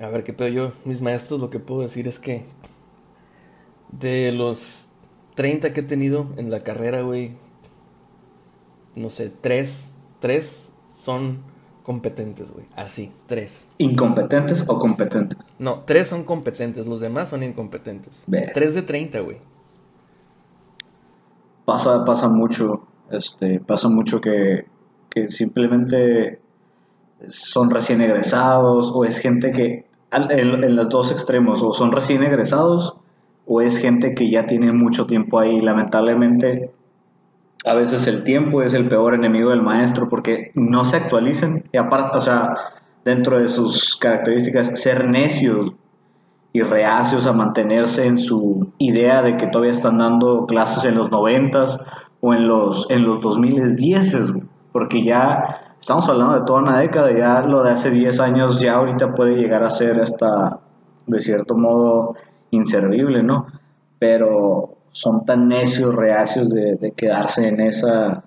A ver, qué pedo yo, mis maestros, lo que puedo decir es que de los 30 que he tenido en la carrera, güey, no sé, tres, tres son competentes, güey. Así, tres. ¿Incompetentes o competentes? No, tres son competentes, los demás son incompetentes. Ver. Tres de 30, güey. Pasa, pasa mucho, este, pasa mucho que, que simplemente son recién egresados o es gente que en, en, los dos extremos, o son recién egresados o es gente que ya tiene mucho tiempo ahí. Lamentablemente, a veces el tiempo es el peor enemigo del maestro porque no se actualizan y aparte, o sea, dentro de sus características, ser necios y reacios a mantenerse en su idea de que todavía están dando clases en los noventas o en los, en los 2010, porque ya estamos hablando de toda una década, ya lo de hace 10 años ya ahorita puede llegar a ser hasta, de cierto modo, inservible, ¿no? Pero son tan necios, reacios de, quedarse en esa,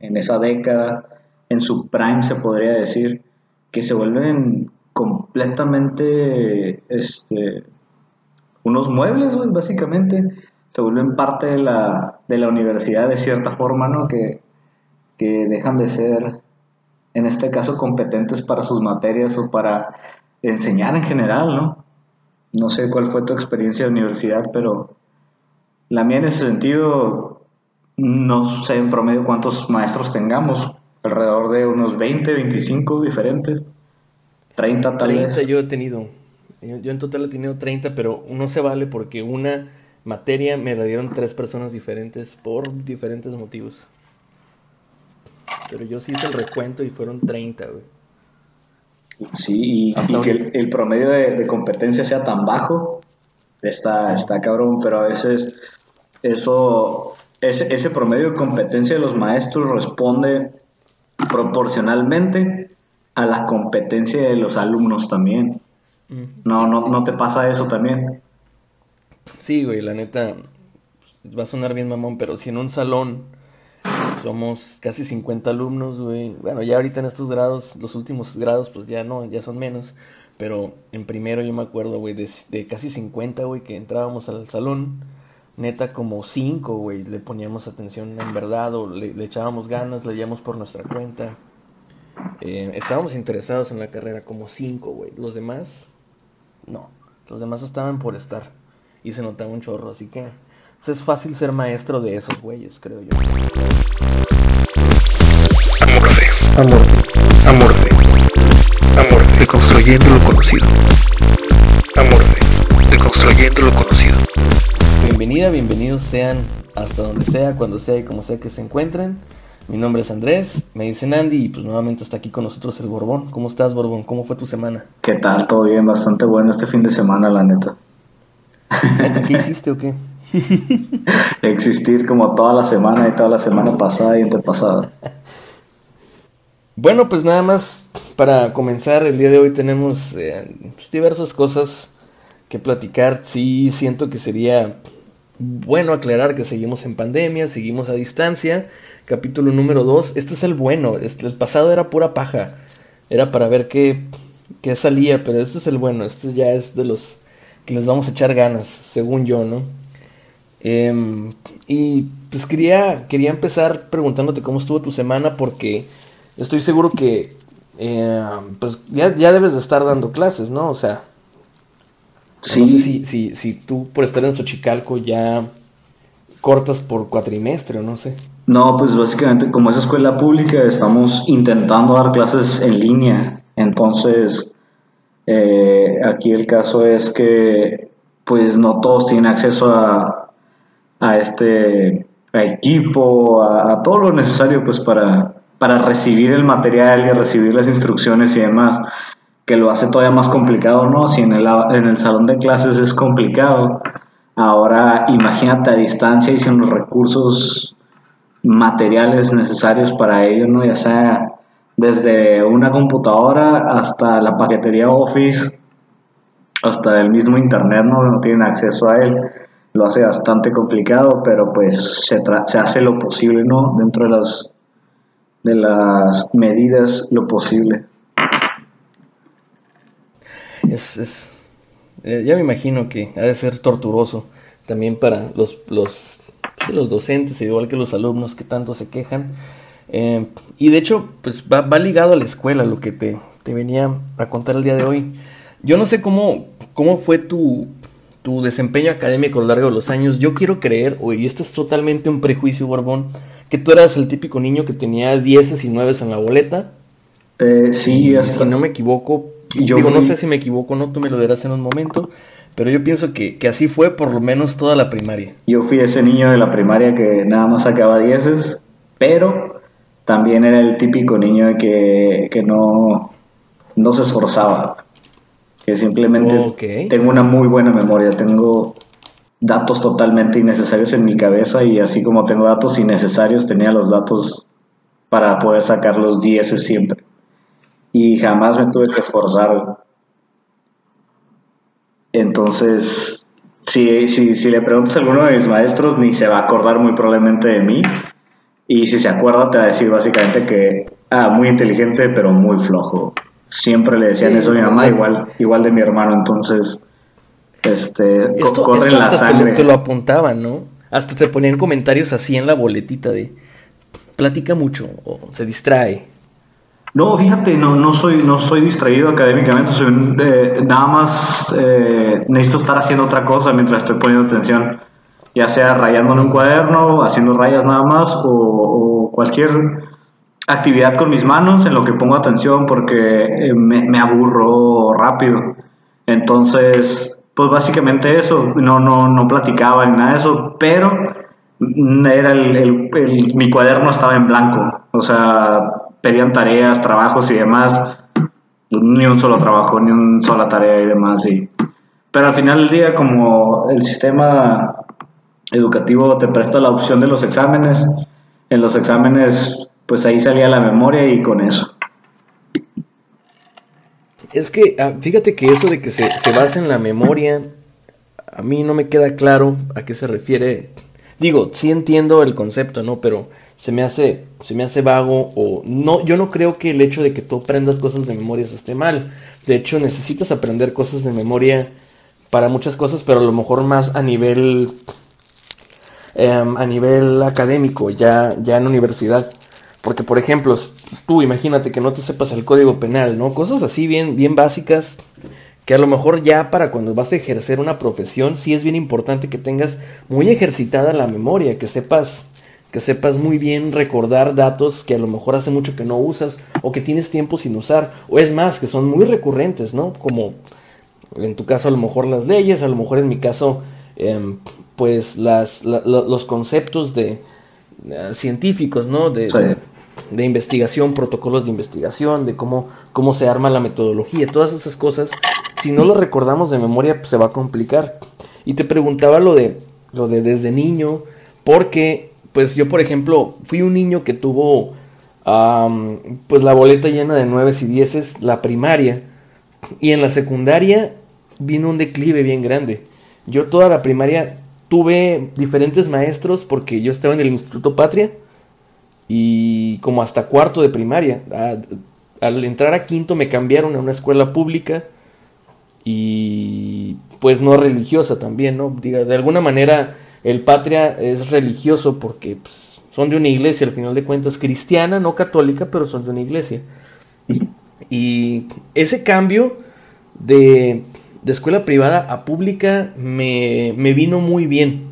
en esa década, en su prime se podría decir, que se vuelven completamente este, unos muebles, básicamente, se vuelven parte de la, de la universidad de cierta forma, ¿no? Que, que dejan de ser en este caso competentes para sus materias o para enseñar en general, ¿no? No sé cuál fue tu experiencia de universidad, pero la mía en ese sentido, no sé en promedio cuántos maestros tengamos, alrededor de unos 20, 25 diferentes, 30 tal 30 yo he tenido, yo en total he tenido 30, pero uno se vale porque una materia me la dieron tres personas diferentes por diferentes motivos. Pero yo sí hice el recuento y fueron 30, güey. Sí, y, que el, promedio de, competencia sea tan bajo, está, está cabrón, pero a veces eso, ese, ese promedio de competencia de los maestros responde proporcionalmente a la competencia de los alumnos también. Mm. No, no, no te pasa eso también. Sí, güey, la neta, va a sonar bien mamón, pero si en un salón somos casi 50 alumnos, güey. Bueno, ya ahorita en estos grados, los últimos grados, pues ya no, ya son menos. Pero en primero yo me acuerdo, güey, de, casi 50, güey, que entrábamos al salón. Neta, como 5, güey, le poníamos atención en verdad o le, echábamos ganas, leíamos por nuestra cuenta. Eh, estábamos interesados en la carrera, como 5, güey. Los demás, no. Los demás estaban por estar. Y se notaba un chorro, así que pues, es fácil ser maestro de esos güeyes, creo yo. Amor, amor, amor, deconstruyendo lo conocido. Amor, deconstruyendo lo conocido. Bienvenida, bienvenidos sean hasta donde sea, cuando sea y como sea que se encuentren. Mi nombre es Andrés, me dicen Andy y pues nuevamente está aquí con nosotros el Borbón. ¿Cómo estás, Borbón? ¿Cómo fue tu semana? ¿Qué tal? Todo bien, bastante bueno este fin de semana, la neta. ¿Qué hiciste o qué? Existir como toda la semana y toda la semana pasada y antepasada. Bueno, pues nada más para comenzar el día de hoy tenemos eh, pues, diversas cosas que platicar. Sí, siento que sería bueno aclarar que seguimos en pandemia, seguimos a distancia. Capítulo número 2. Este es el bueno. Este, el pasado era pura paja. Era para ver qué, qué salía, pero este es el bueno. Este ya es de los que les vamos a echar ganas, según yo, ¿no? Em, y pues quería, quería empezar preguntándote cómo estuvo tu semana porque estoy seguro que eh, pues ya, ya, debes de estar dando clases, ¿no? O sea, sí. no sé si, si, si tú por estar en Xochicalco ya cortas por cuatrimestre o no sé. No, pues básicamente como es escuela pública estamos intentando dar clases en línea. Entonces, eh, aquí el caso es que pues no todos tienen acceso a, a este equipo, a, todo lo necesario pues para, para recibir el material y recibir las instrucciones y demás, que lo hace todavía más complicado, ¿no? Si en el, en el salón de clases es complicado, ahora imagínate a distancia y sin los recursos materiales necesarios para ello, ¿no? Ya sea desde una computadora hasta la paquetería Office, hasta el mismo Internet, ¿no? No tienen acceso a él. Lo hace bastante complicado, pero pues se, se hace lo posible, ¿no? Dentro de las, de las medidas, lo posible. Es, es eh, ya me imagino que ha de ser torturoso también para los, los, los docentes, igual que los alumnos que tanto se quejan. Eh, y de hecho, pues va, ligado a la escuela lo que te, te, venía a contar el día de hoy. Yo no sé cómo, cómo fue tu, tu desempeño académico a lo largo de los años. Yo quiero creer, y este es totalmente un prejuicio, Borbón, que tú eras el típico niño que tenía 10 y 9 en la boleta. Eh, sí, Si no me equivoco, yo digo, no sé si me equivoco, no, tú me lo dirás en un momento. Pero yo pienso que, que, así fue por lo menos toda la primaria. Yo fui ese niño de la primaria que nada más sacaba dieces, pero también era el típico niño que, que no, no se esforzaba, que simplemente tengo una muy buena memoria, tengo datos totalmente innecesarios en mi cabeza y así como tengo datos innecesarios, tenía los datos para poder sacar los 10 siempre. Y jamás me tuve que esforzar. Entonces, si, si, si le preguntas a alguno de mis maestros, ni se va a acordar muy probablemente de mí, y si se acuerda, te va a decir básicamente que, ah, muy inteligente, pero muy flojo. Siempre le decían eso a mi mamá, igual, igual de mi hermano, entonces, este, esto, corre la sangre. Te, lo apuntaban, ¿no? Hasta te ponían comentarios así en la boletita de, platica mucho, o se distrae. No, fíjate, no, no, soy, no soy distraído académicamente, soy, eh, nada más eh, necesito estar haciendo otra cosa mientras estoy poniendo atención ya sea rayando en un cuaderno, haciendo rayas nada más o, cualquier actividad con mis manos en lo que pongo atención porque eh, me, aburro rápido. Entonces, pues básicamente eso, no, no, no platicaba ni nada de eso, pero era el, mi cuaderno estaba en blanco, o sea, pedían tareas, trabajos y demás, ni un solo trabajo, ni una sola tarea y demás. Y, pero al final del día, como el sistema educativo te presta la opción de los exámenes. En los exámenes, pues ahí salía la memoria y con eso. Es que, ah, fíjate que eso de que se, se basa en la memoria, a mí no me queda claro a qué se refiere. Digo, sí entiendo el concepto, ¿no? Pero se me hace, se me hace vago o no, yo no creo que el hecho de que tú aprendas cosas de memoria esté mal. De hecho, necesitas aprender cosas de memoria para muchas cosas, pero a lo mejor más a nivel Em, a nivel académico, ya, ya en universidad. Porque, por ejemplo, tú imagínate que no te sepas el código penal, ¿no? Cosas así bien, bien básicas que a lo mejor ya para cuando vas a ejercer una profesión sí es bien importante que tengas muy ejercitada la memoria, que sepas que sepas muy bien recordar datos que a lo mejor hace mucho que no usas o que tienes tiempo sin usar o es más que son muy recurrentes, ¿no? Como en tu caso a lo mejor las leyes, a lo mejor en mi caso eh, pues las, los conceptos de eh, científicos, ¿no? De, de, investigación, protocolos de investigación, de cómo, cómo se arma la metodología, todas esas cosas, si no lo recordamos de memoria, pues se va a complicar. Y te preguntaba lo de, lo de desde niño, porque, pues yo, por ejemplo, fui un niño que tuvo pues la boleta llena de nueves y dieces, la primaria. Y en la secundaria vino un declive bien grande. Yo toda la primaria tuve diferentes maestros porque yo estaba en el Instituto Patria y como hasta cuarto de primaria. Al entrar a quinto me cambiaron a una escuela pública y pues no religiosa también, ¿no? Diga, de alguna manera el Patria es religioso porque pues, son de una iglesia, al final de cuentas cristiana, no católica, pero son de una iglesia. Y ese cambio de, de escuela privada a pública me, me vino muy bien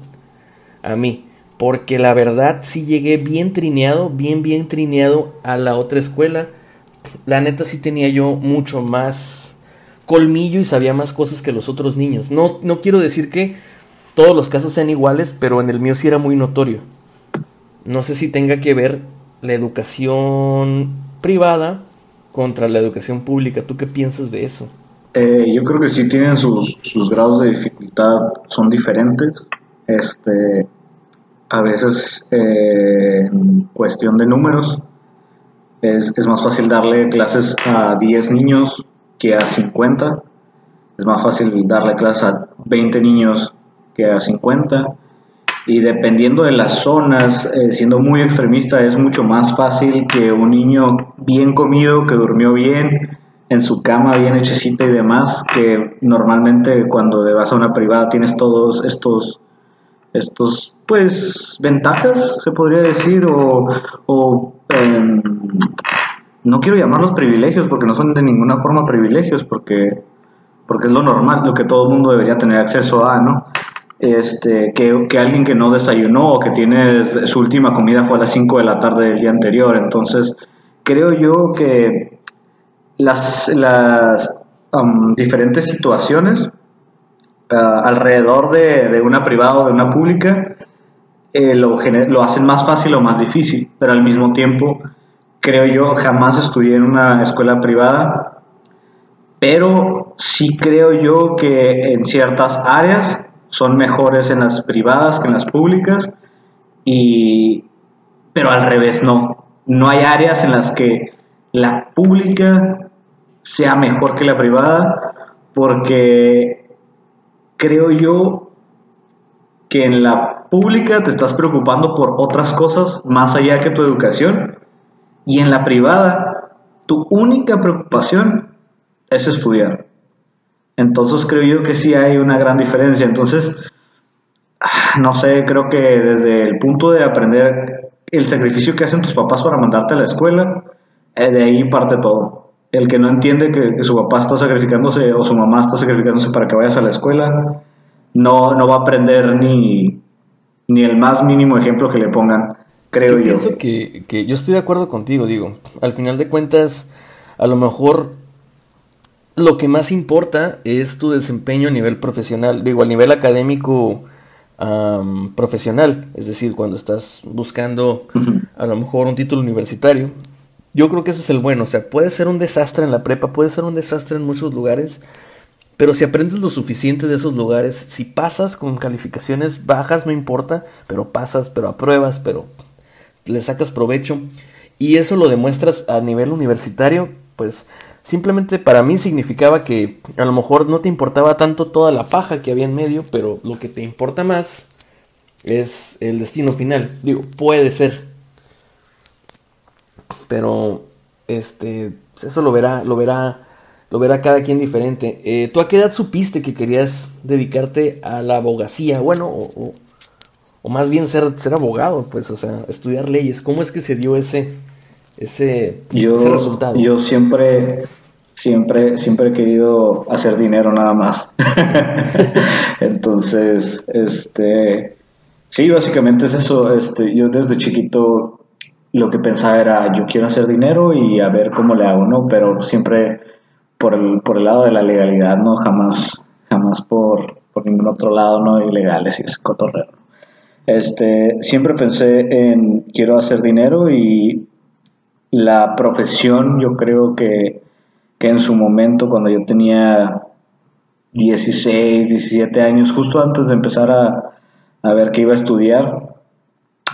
a mí. Porque la verdad sí llegué bien trineado, bien, bien trineado a la otra escuela. La neta sí tenía yo mucho más colmillo y sabía más cosas que los otros niños. No, no quiero decir que todos los casos sean iguales, pero en el mío sí era muy notorio. No sé si tenga que ver la educación privada contra la educación pública. ¿Tú qué piensas de eso? Eh, yo creo que sí tienen sus, sus grados de dificultad, son diferentes. Este, a veces, eh, cuestión de números, es, es más fácil darle clases a 10 niños que a 50. Es más fácil darle clases a 20 niños que a 50. Y dependiendo de las zonas, eh, siendo muy extremista, es mucho más fácil que un niño bien comido, que durmió bien, en su cama bien hechecita y demás, que normalmente cuando vas a una privada tienes todos estos, estos pues, ventajas, se podría decir, o, o em, no quiero llamarlos privilegios, porque no son de ninguna forma privilegios, porque, porque es lo normal, lo que todo el mundo debería tener acceso a, ¿no? Este, que, que alguien que no desayunó o que tiene su última comida fue a las 5 de la tarde del día anterior. Entonces, creo yo que las, las um, diferentes situaciones uh, alrededor de, de, una privada o de una pública eh, lo, lo hacen más fácil o más difícil, pero al mismo tiempo, creo yo, jamás estudié en una escuela privada, pero sí creo yo que en ciertas áreas son mejores en las privadas que en las públicas, y, pero al revés no. No hay áreas en las que la pública sea mejor que la privada, porque creo yo que en la pública te estás preocupando por otras cosas más allá que tu educación, y en la privada tu única preocupación es estudiar. Entonces creo yo que sí hay una gran diferencia. Entonces, no sé, creo que desde el punto de aprender el sacrificio que hacen tus papás para mandarte a la escuela, eh, de ahí parte todo. El que no entiende que, que, su papá está sacrificándose o su mamá está sacrificándose para que vayas a la escuela, no, no va a aprender ni, ni el más mínimo ejemplo que le pongan, creo yo. Yo pienso que, que yo estoy de acuerdo contigo, digo, al final de cuentas, a lo mejor lo que más importa es tu desempeño a nivel profesional, digo, a nivel académico um, profesional, es decir, cuando estás buscando a lo mejor un título universitario. Yo creo que ese es el bueno, o sea, puede ser un desastre en la prepa, puede ser un desastre en muchos lugares, pero si aprendes lo suficiente de esos lugares, si pasas con calificaciones bajas, no importa, pero pasas, pero apruebas, pero le sacas provecho, y eso lo demuestras a nivel universitario, pues simplemente para mí significaba que a lo mejor no te importaba tanto toda la paja que había en medio, pero lo que te importa más es el destino final. Digo, puede ser. Pero este eso lo verá, lo verá, lo verá cada quien diferente. Eh, ¿Tú a qué edad supiste que querías dedicarte a la abogacía? Bueno, o, o, o más bien ser, ser abogado, pues, o sea, estudiar leyes. ¿Cómo es que se dio ese, ese, yo, ese resultado? Yo siempre, siempre, siempre he querido hacer dinero nada más. Entonces, este, sí, básicamente es eso. Este, yo desde chiquito lo que pensaba era, yo quiero hacer dinero y a ver cómo le hago, ¿no? Pero siempre por el, por el lado de la legalidad, ¿no? Jamás, jamás por, por ningún otro lado, ¿no? Ilegales y ese cotorreo. Este, siempre pensé en quiero hacer dinero y la profesión yo creo que, que en su momento cuando yo tenía 16, 17 años, justo antes de empezar a, a ver qué iba a estudiar,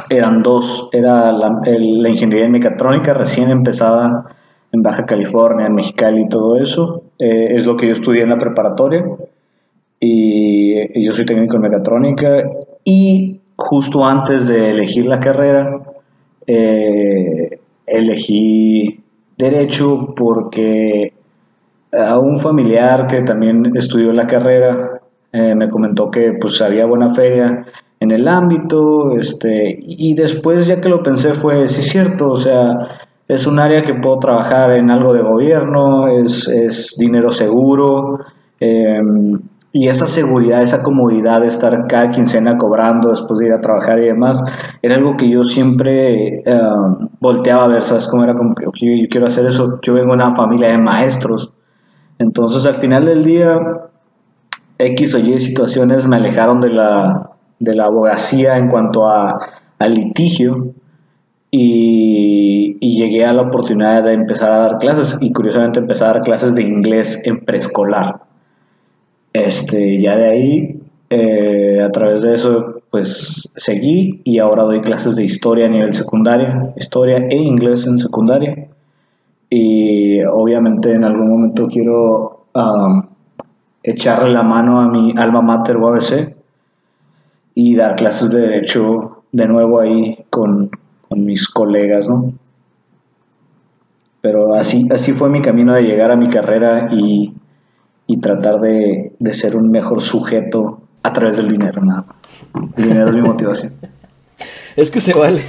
eran dos. Era la, el- la ingeniería en mecatrónica recién empezada en Baja California, en Mexicali y todo eso. Eh, es lo que yo estudié en la preparatoria. Y, y yo soy técnico en mecatrónica. Y justo antes de elegir la carrera, eh, elegí derecho porque a un familiar que también estudió la carrera eh, me comentó que pues había buena feria en el ámbito este y después ya que lo pensé fue sí cierto o sea es un área que puedo trabajar en algo de gobierno es, es dinero seguro eh, y esa seguridad, esa comodidad de estar cada quincena cobrando después de ir a trabajar y demás, era algo que yo siempre eh, volteaba a ver, ¿sabes? Como era como que "Ok, yo quiero hacer eso, yo vengo de una familia de maestros, entonces al final del día, X o Y situaciones me alejaron de la, de la abogacía en cuanto a, al litigio y, llegué a la oportunidad de empezar a dar clases y curiosamente empecé a dar clases de inglés en preescolar. Este, ya de ahí, eh, a través de eso, pues seguí y ahora doy clases de historia a nivel secundaria, historia e inglés en secundaria. Y obviamente en algún momento quiero um, echarle la mano a mi alma mater UABC y dar clases de derecho de nuevo ahí con, con mis colegas, ¿no? Pero así, así fue mi camino de llegar a mi carrera y, y tratar de, de ser un mejor sujeto a través del dinero, nada. más. El dinero es mi motivación. Es que se vale.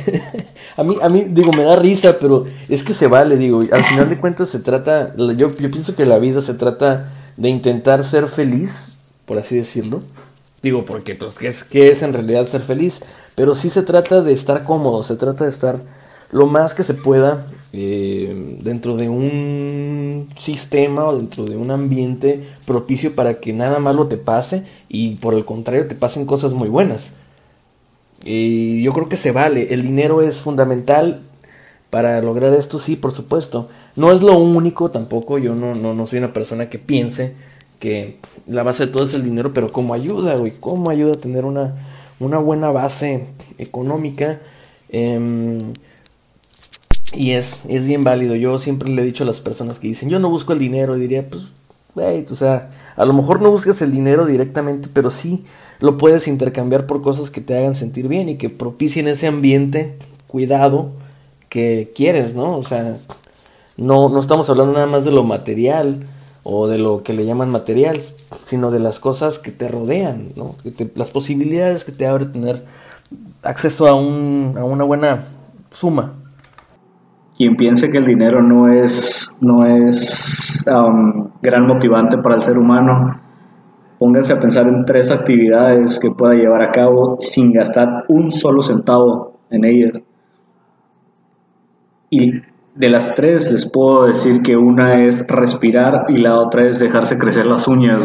A mí, a mí, digo, me da risa, pero es que se vale, digo. Al final de cuentas se trata, yo, yo pienso que la vida se trata de intentar ser feliz, por así decirlo. Digo, porque, pues, ¿qué es, qué es en realidad ser feliz? Pero sí se trata de estar cómodo, se trata de estar lo más que se pueda eh, dentro de un sistema o dentro de un ambiente propicio para que nada malo te pase y por el contrario te pasen cosas muy buenas. Y yo creo que se vale. El dinero es fundamental para lograr esto, sí, por supuesto. No es lo único tampoco. Yo no, no, no soy una persona que piense que la base de todo es el dinero, pero como ayuda, güey, como ayuda a tener una, una buena base económica. Em, y es, es bien válido. Yo siempre le he dicho a las personas que dicen, yo no busco el dinero, diría, pues, güey, o sea, a lo mejor no buscas el dinero directamente, pero sí lo puedes intercambiar por cosas que te hagan sentir bien y que propicien ese ambiente, cuidado, que quieres, ¿no? O sea, no, no estamos hablando nada más de lo material o de lo que le llaman material, sino de las cosas que te rodean, ¿no? Las posibilidades que te abre tener acceso a, un, a una buena suma. Quien piense que el dinero no es, no es um, gran motivante para el ser humano, pónganse a pensar en tres actividades que pueda llevar a cabo sin gastar un solo centavo en ellas. Y de las tres les puedo decir que una es respirar y la otra es dejarse crecer las uñas.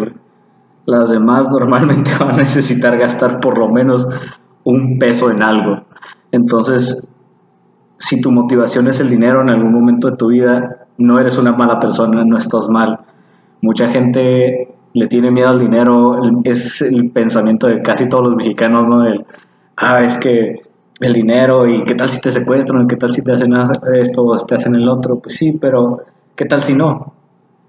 Las demás normalmente van a necesitar gastar por lo menos un peso en algo. Entonces, si tu motivación es el dinero en algún momento de tu vida, no eres una mala persona, no estás mal. Mucha gente le tiene miedo al dinero, es el pensamiento de casi todos los mexicanos, ¿no? Ah, es que el dinero y qué tal si te secuestran, qué tal si te hacen esto o si te hacen el otro, pues sí, pero qué tal si no.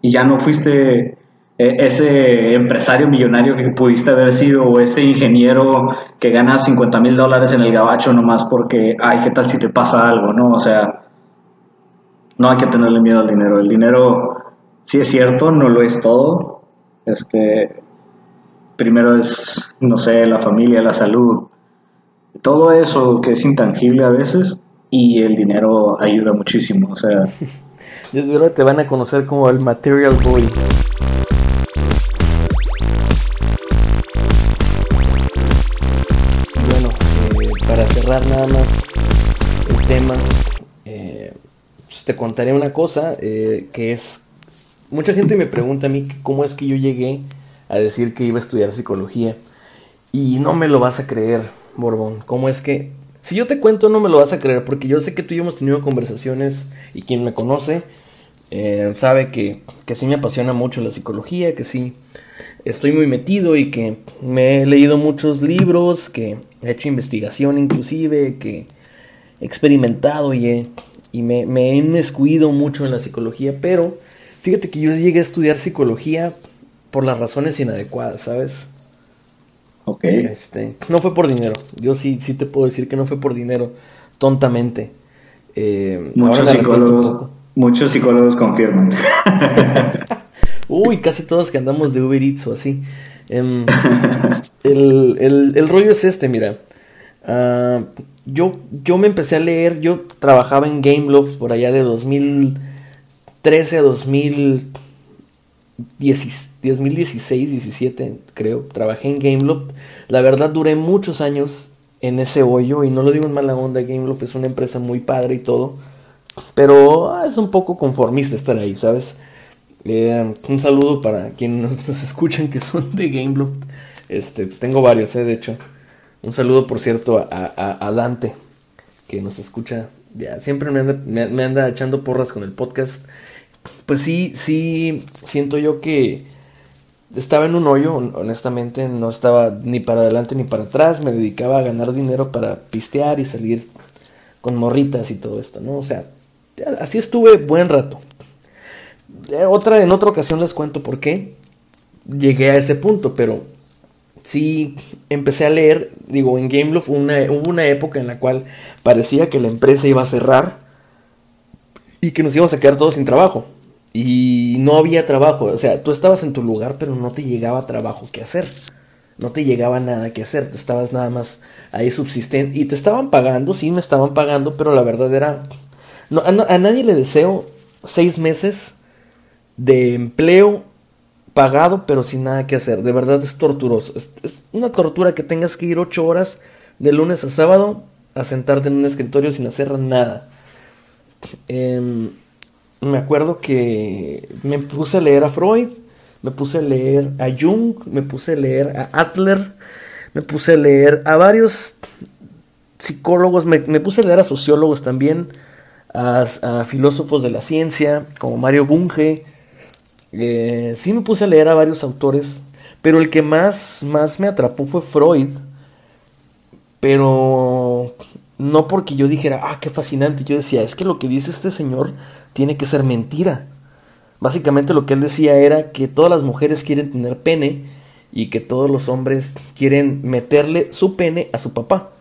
Y ya no fuiste eh, ese empresario millonario que pudiste haber sido o ese ingeniero que gana 50 mil dólares en el gabacho nomás porque, ay, qué tal si te pasa algo, ¿no? O sea, no hay que tenerle miedo al dinero. El dinero, sí es cierto, no lo es todo. Este, primero es, no sé, la familia, la salud, todo eso que es intangible a veces y el dinero ayuda muchísimo. O sea, Desde ahora te van a conocer como el Material Boy. Bueno, eh, para cerrar nada más el tema, eh, pues te contaré una cosa eh, que es... Mucha gente me pregunta a mí cómo es que yo llegué a decir que iba a estudiar psicología. Y no me lo vas a creer, Borbón. ¿Cómo es que... Si yo te cuento no me lo vas a creer porque yo sé que tú y yo hemos tenido conversaciones y quien me conoce eh, sabe que, que sí me apasiona mucho la psicología, que sí estoy muy metido y que me he leído muchos libros, que he hecho investigación inclusive, que experimentado y, y me, me he inmiscuido mucho en la psicología, pero fíjate que yo llegué a estudiar psicología por las razones inadecuadas, ¿sabes? Ok. Este, no fue por dinero. Yo sí, sí te puedo decir que no fue por dinero, tontamente. Eh, muchos, psicólogos, muchos psicólogos confirman. Uy, casi todos que andamos de Uber Eats o así. Em, el, el- el rollo es este, mira. Ah, yo, yo me empecé a leer, yo trabajaba en Gameloft por allá de 2013 a 2010 2016, 17 creo. Trabajé en Gameloft. La verdad duré muchos años en ese hoyo y no lo digo en mala onda, Gameloft es una empresa muy padre y todo. Pero ah, es un poco conformista estar ahí, ¿sabes? Eh, un saludo para quienes nos, escuchan que son de Gameloft. Este, pues tengo varios, eh, de hecho. Un saludo, por cierto, a, a- Dante, que nos escucha. Siempre me anda, me anda echando porras con el podcast. Pues sí, sí, siento yo que estaba en un hoyo, hon- honestamente, no estaba ni para adelante ni para atrás. Me dedicaba a ganar dinero para pistear y salir con morritas y todo esto, ¿no? O sea, así estuve buen rato. Eh, Otra, en otra ocasión les cuento por qué llegué a ese punto, pero sí empecé a leer, digo, en Gameloft una, hubo una época en la cual parecía que la empresa iba a cerrar y que nos íbamos a quedar todos sin trabajo. Y no había trabajo, o sea, tú estabas en tu lugar, pero no te llegaba trabajo que hacer. No te llegaba nada que hacer, tú estabas nada más ahí subsistente y te estaban pagando, sí me estaban pagando, pero la verdad era... A, nadie le deseo seis meses de empleo pagado pero sin nada que hacer. De verdad es torturoso. Es, es una tortura que tengas que ir ocho horas de lunes a sábado a sentarte en un escritorio sin hacer nada. Em, me acuerdo que me puse a leer a Freud, me puse a leer a Jung, me puse a leer a Adler, me puse a leer a varios psicólogos, me, me puse a leer a sociólogos también, a, a filósofos de la ciencia, como Mario Bunge. Eh, sí me puse a leer a varios autores, pero el que más, más me atrapó fue Freud. Pero no porque yo dijera, ah, qué fascinante. Yo decía, es que lo que dice este señor tiene que ser mentira. Básicamente lo que él decía era que todas las mujeres quieren tener pene y que todos los hombres quieren meterle su pene a su papá.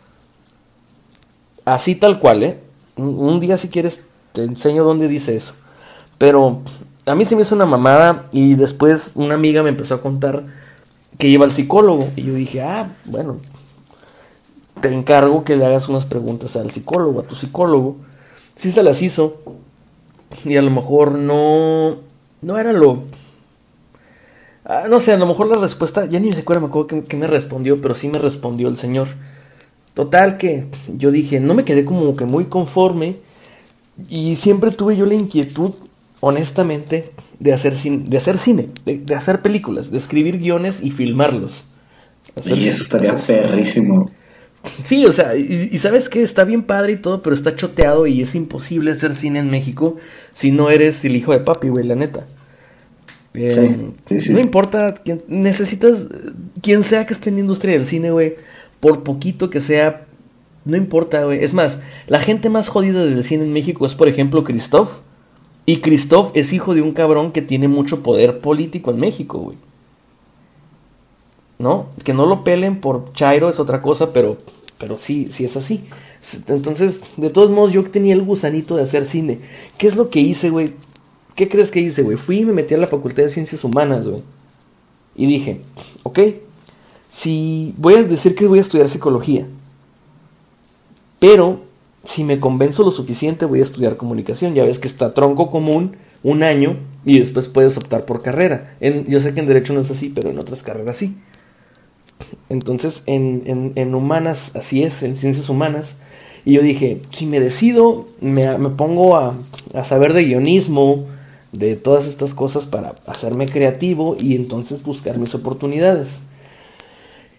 Así tal cual, ¿eh? Un, día si quieres te enseño dónde dice eso. Pero a mí se me hizo una mamada y después una amiga me empezó a contar que iba al psicólogo. Y yo dije, ah, bueno, te encargo que le hagas unas preguntas al psicólogo, a tu psicólogo. Sí se las hizo. Y a lo mejor no, no era lo... Ah, no sé, a lo mejor la respuesta, ya ni me acuerdo, me acuerdo que, que me respondió, pero sí me respondió el señor. Total que yo dije, no me quedé como que muy conforme y siempre tuve yo la inquietud, honestamente, de hacer cine, de hacer, cine, de, de hacer películas, de escribir guiones y filmarlos. Hacer- Y eso estaría hacer- perrísimo. Sí, o sea, y, y sabes que está bien padre y todo, pero está choteado y es imposible hacer cine en México si no eres el hijo de papi, güey, la neta. Eh, Sí, sí, sí. No importa, quién- necesitas quien sea que esté en la industria del cine, güey, por poquito que sea, no importa, güey. Es más, la gente más jodida del cine en México es, por ejemplo, Christoph. Y Christoph es hijo de un cabrón que tiene mucho poder político en México, güey. ¿No? Que no lo pelen por Chairo es otra cosa, pero, pero sí, sí es así. Entonces, de todos modos, yo tenía el gusanito de hacer cine. ¿Qué es lo que hice, güey? ¿Qué crees que hice, güey? Fui y me metí a la Facultad de Ciencias Humanas, güey. Y dije, ok, si voy a decir que voy a estudiar psicología, pero si me convenzo lo suficiente voy a estudiar comunicación. Ya ves que está tronco común un año y después puedes optar por carrera. En, yo sé que en derecho no es así, pero en otras carreras sí. Entonces, en, en, humanas, así es, en ciencias humanas. Y yo dije, si me decido, me, me pongo a, a, saber de guionismo, de todas estas cosas para hacerme creativo y entonces buscar mis oportunidades.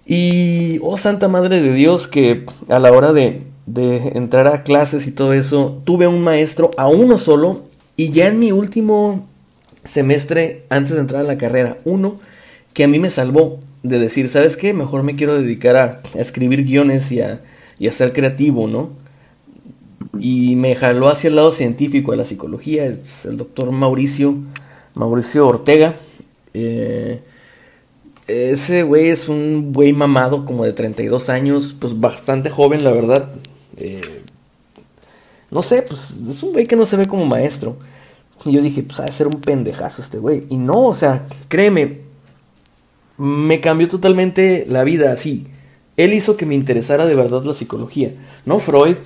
Y, oh Santa Madre de Dios, que a la hora de, de entrar a clases y todo eso, tuve un maestro, a uno solo, y ya en mi último semestre, antes de entrar a la carrera, uno que a mí me salvó de decir, ¿sabes qué? Mejor me quiero dedicar a, a escribir guiones y a, y a, ser creativo, ¿no? y me jaló hacia el lado científico de la psicología, es el doctor Mauricio, Mauricio Ortega. Eh, ese güey es un güey mamado como de 32 años, pues bastante joven la verdad. Eh, no sé, pues es un güey que no se ve como maestro. Y yo dije, pues ha de ser un pendejazo este güey. Y no, o sea, créeme, me cambió totalmente la vida así. Él hizo que me interesara de verdad la psicología. No Freud,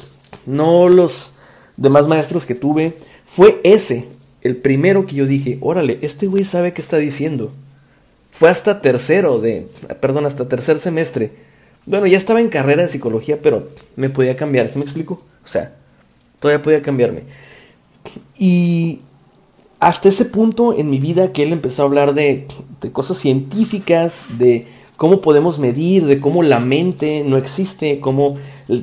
no los demás maestros que tuve. Fue ese, el primero que yo dije, órale, este güey sabe qué está diciendo. Fue hasta tercero de, perdón, hasta tercer semestre. Bueno, ya estaba en carrera de psicología, pero me podía cambiar, ¿se me explico? O sea, todavía podía cambiarme. Y hasta ese punto en mi vida que él empezó a hablar de, de cosas científicas, de cómo podemos medir, de cómo la mente no existe, cómo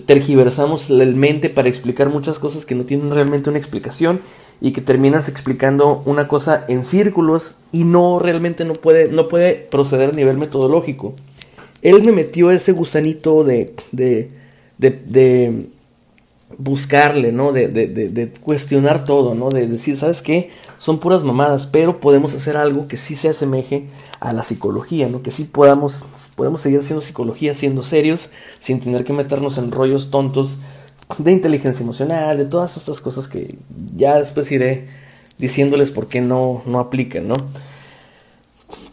tergiversamos la mente para explicar muchas cosas que no tienen realmente una explicación y que terminas explicando una cosa en círculos y no realmente no puede, no puede proceder a nivel metodológico. Él me metió ese gusanito de, de, de, de buscarle, ¿no? De, cuestionar todo, ¿no? De decir, ¿sabes qué? Son puras mamadas, pero podemos hacer algo que sí se asemeje a la psicología, ¿no? Que sí podamos, podemos seguir haciendo psicología, siendo serios, sin tener que meternos en rollos tontos de inteligencia emocional, de todas estas cosas que ya después iré diciéndoles por qué no, no aplican, ¿no?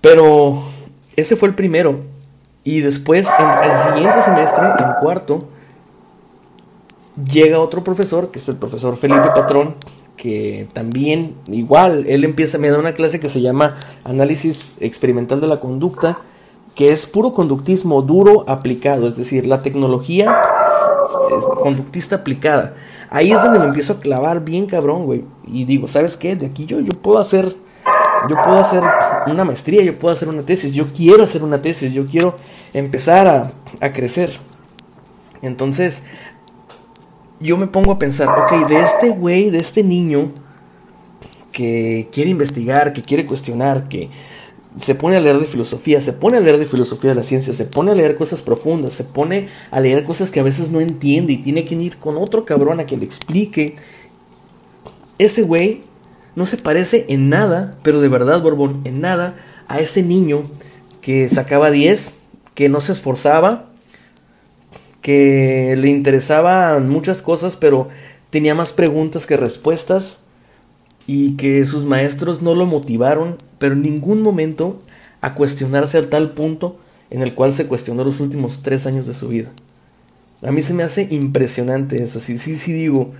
Pero ese fue el primero. Y después, en el siguiente semestre, en cuarto, llega otro profesor, que es el profesor Felipe Patrón, que también, igual, él empieza, me da una clase que se llama Análisis Experimental de la Conducta, que es puro conductismo duro aplicado, es decir, la tecnología conductista aplicada. Ahí es donde me empiezo a clavar bien cabrón, güey. Y digo, ¿sabes qué? De aquí yo, yo puedo hacer, yo puedo hacer una maestría, yo puedo hacer una tesis, yo quiero hacer una tesis, yo quiero empezar a, a crecer. Entonces, yo me pongo a pensar, ok, de este güey, de este niño que quiere investigar, que quiere cuestionar, que se pone a leer de filosofía, se pone a leer de filosofía de la ciencia, se pone a leer cosas profundas, se pone a leer cosas que a veces no entiende y tiene que ir con otro cabrón a que le explique. Ese güey no se parece en nada, pero de verdad, Borbón, en nada, a ese niño que sacaba 10, que no se esforzaba, que le interesaban muchas cosas, pero tenía más preguntas que respuestas y que sus maestros no lo motivaron, pero en ningún momento a cuestionarse a tal punto en el cual se cuestionó los últimos tres años de su vida. A mí se me hace impresionante eso. Sí, sí, sí digo,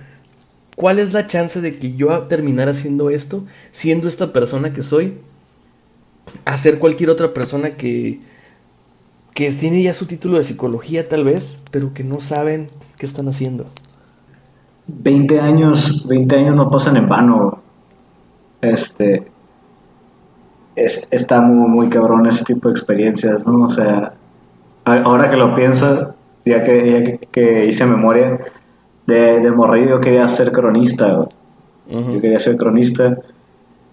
¿cuál es la chance de que yo terminar haciendo esto, siendo esta persona que soy, a ser cualquier otra persona que que tiene ya su título de psicología tal vez, pero que no saben qué están haciendo. 20 años, 20 años no pasan en vano. Este está muy, muy cabrón ese tipo de experiencias, ¿no? O sea, ahora que lo pienso, ya que, que, hice memoria, de, de morrillo yo quería ser cronista. Yo quería ser cronista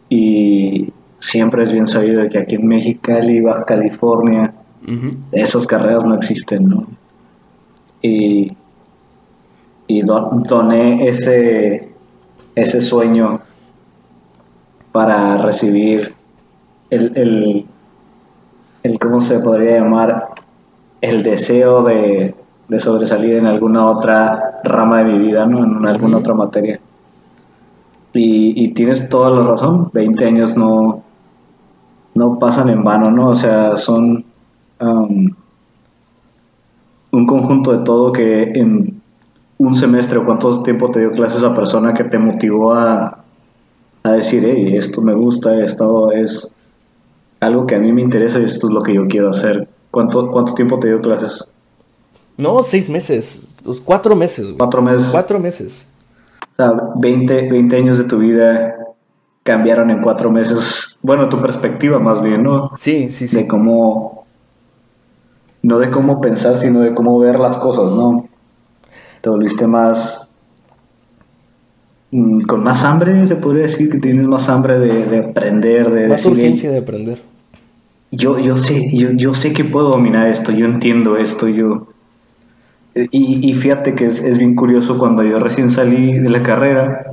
y siempre es bien sabido que aquí en México, Baja California, esas carreras no existen, ¿no? Y, y doné ese, ese sueño para recibir el, el, el, ¿cómo se podría llamar? El deseo de, de, sobresalir en alguna otra rama de mi vida, ¿no? En alguna otra materia. Y, y, tienes toda la razón, 20 años no, no pasan en vano, ¿no? O sea, son un conjunto de todo que en un semestre o cuánto tiempo te dio clase esa persona que te motivó a, a decir, hey, esto me gusta, esto es algo que a mí me interesa y esto es lo que yo quiero hacer. ¿Cuánto, cuánto tiempo te dio clases? No, seis meses, los cuatro meses. Cuatro meses. Cuatro meses. O sea, 20, 20 años de tu vida cambiaron en cuatro meses. Bueno, tu perspectiva más bien, ¿no? Sí, sí, sí. De cómo no de cómo pensar, sino de cómo ver las cosas, ¿no? Te volviste más... Mm, con más hambre, se podría decir que tienes más hambre de, aprender, de más urgencia de aprender. Yo, yo sé, yo, yo sé que puedo dominar esto, yo entiendo esto, yo... Y, y fíjate que es, es bien curioso cuando yo recién salí de la carrera,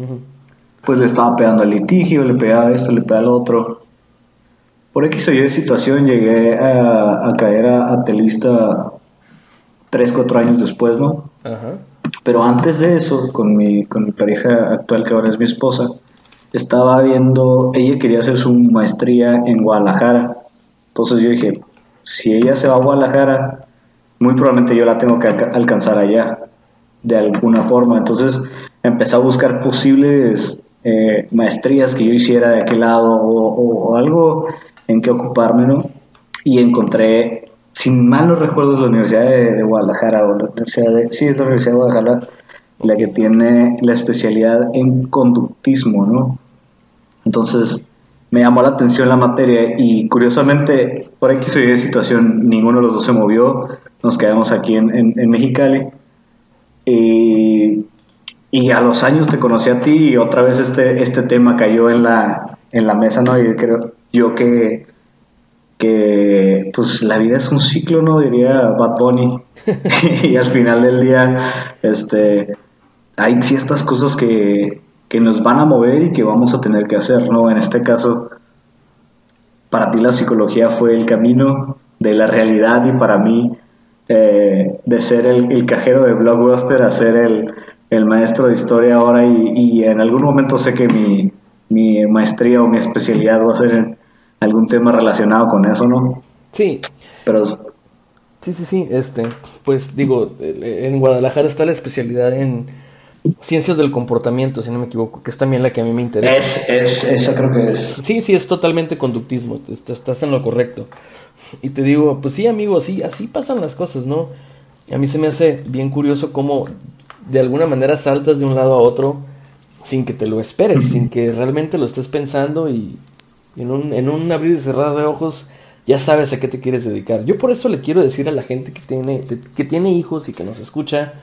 pues le estaba pegando al litigio, le pegaba esto, le pegaba al otro. Por X o Y situación llegué a, a caer a, a telista 3, 4 años después, ¿no? Ajá. Pero antes de eso, con mi, con mi pareja actual, que ahora es mi esposa, estaba viendo, ella quería hacer su maestría en Guadalajara. Entonces yo dije, si ella se va a Guadalajara, muy probablemente yo la tengo que alca- alcanzar allá, de alguna forma. Entonces empecé a buscar posibles eh, maestrías que yo hiciera de aquel lado o, o- o algo en que ocuparme, ¿no? Y encontré, sin malos recuerdos, la Universidad de, de Guadalajara, o la Universidad de, sí, es la Universidad de Guadalajara, la que tiene la especialidad en conductismo, ¿no? Entonces me llamó la atención la materia y curiosamente, por X o Y de situación, ninguno de los dos se movió, nos quedamos aquí en, en, en Mexicali. Y, y a los años te conocí a ti y otra vez este, este tema cayó en la, en la mesa, ¿no? Y creo yo que, que pues la vida es un ciclo, ¿no? Diría Bad Bunny. y al final del día, este, hay ciertas cosas que, que nos van a mover y que vamos a tener que hacer, ¿no? En este caso, para ti la psicología fue el camino de la realidad y para mí eh, de ser el, el cajero de Blockbuster a ser el, el maestro de historia ahora y, y en algún momento sé que mi, mi maestría o mi especialidad va a ser en algún tema relacionado con eso, ¿no? Sí, Pero sí, sí, sí. Este, pues digo, eh, en Guadalajara está la especialidad en ciencias del comportamiento, si no me equivoco, que es también la que a mí me interesa. es, es, esa creo que es. Sí, sí, es totalmente conductismo, est- estás en lo correcto. Y te digo, pues sí, amigo, así, así pasan las cosas, ¿no? Y a mí se me hace bien curioso cómo de alguna manera saltas de un lado a otro sin que te lo esperes, sin que realmente lo estés pensando y en un, en un abrir y cerrar de ojos ya sabes a qué te quieres dedicar. Yo por eso le quiero decir a la gente que tiene, que tiene hijos y que nos escucha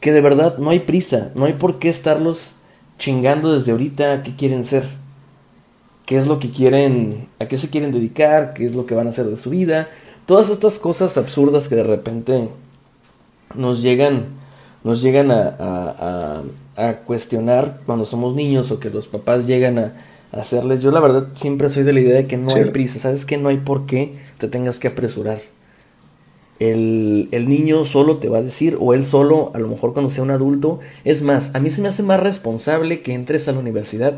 que de verdad no hay prisa, no hay por qué estarlos chingando desde ahorita qué quieren ser qué es lo que quieren, a qué se quieren dedicar, qué es lo que van a hacer de su vida, todas estas cosas absurdas que de repente nos llegan, nos llegan a, a- a- cuestionar cuando somos niños o que los papás llegan a hacerles. Yo la verdad siempre soy de la idea de que no hay prisa, sabes que no hay por qué te tengas que apresurar. El, el niño solo te va a decir, o él solo, a lo mejor cuando sea un adulto. Es más, a mí se me hace más responsable que entres a la universidad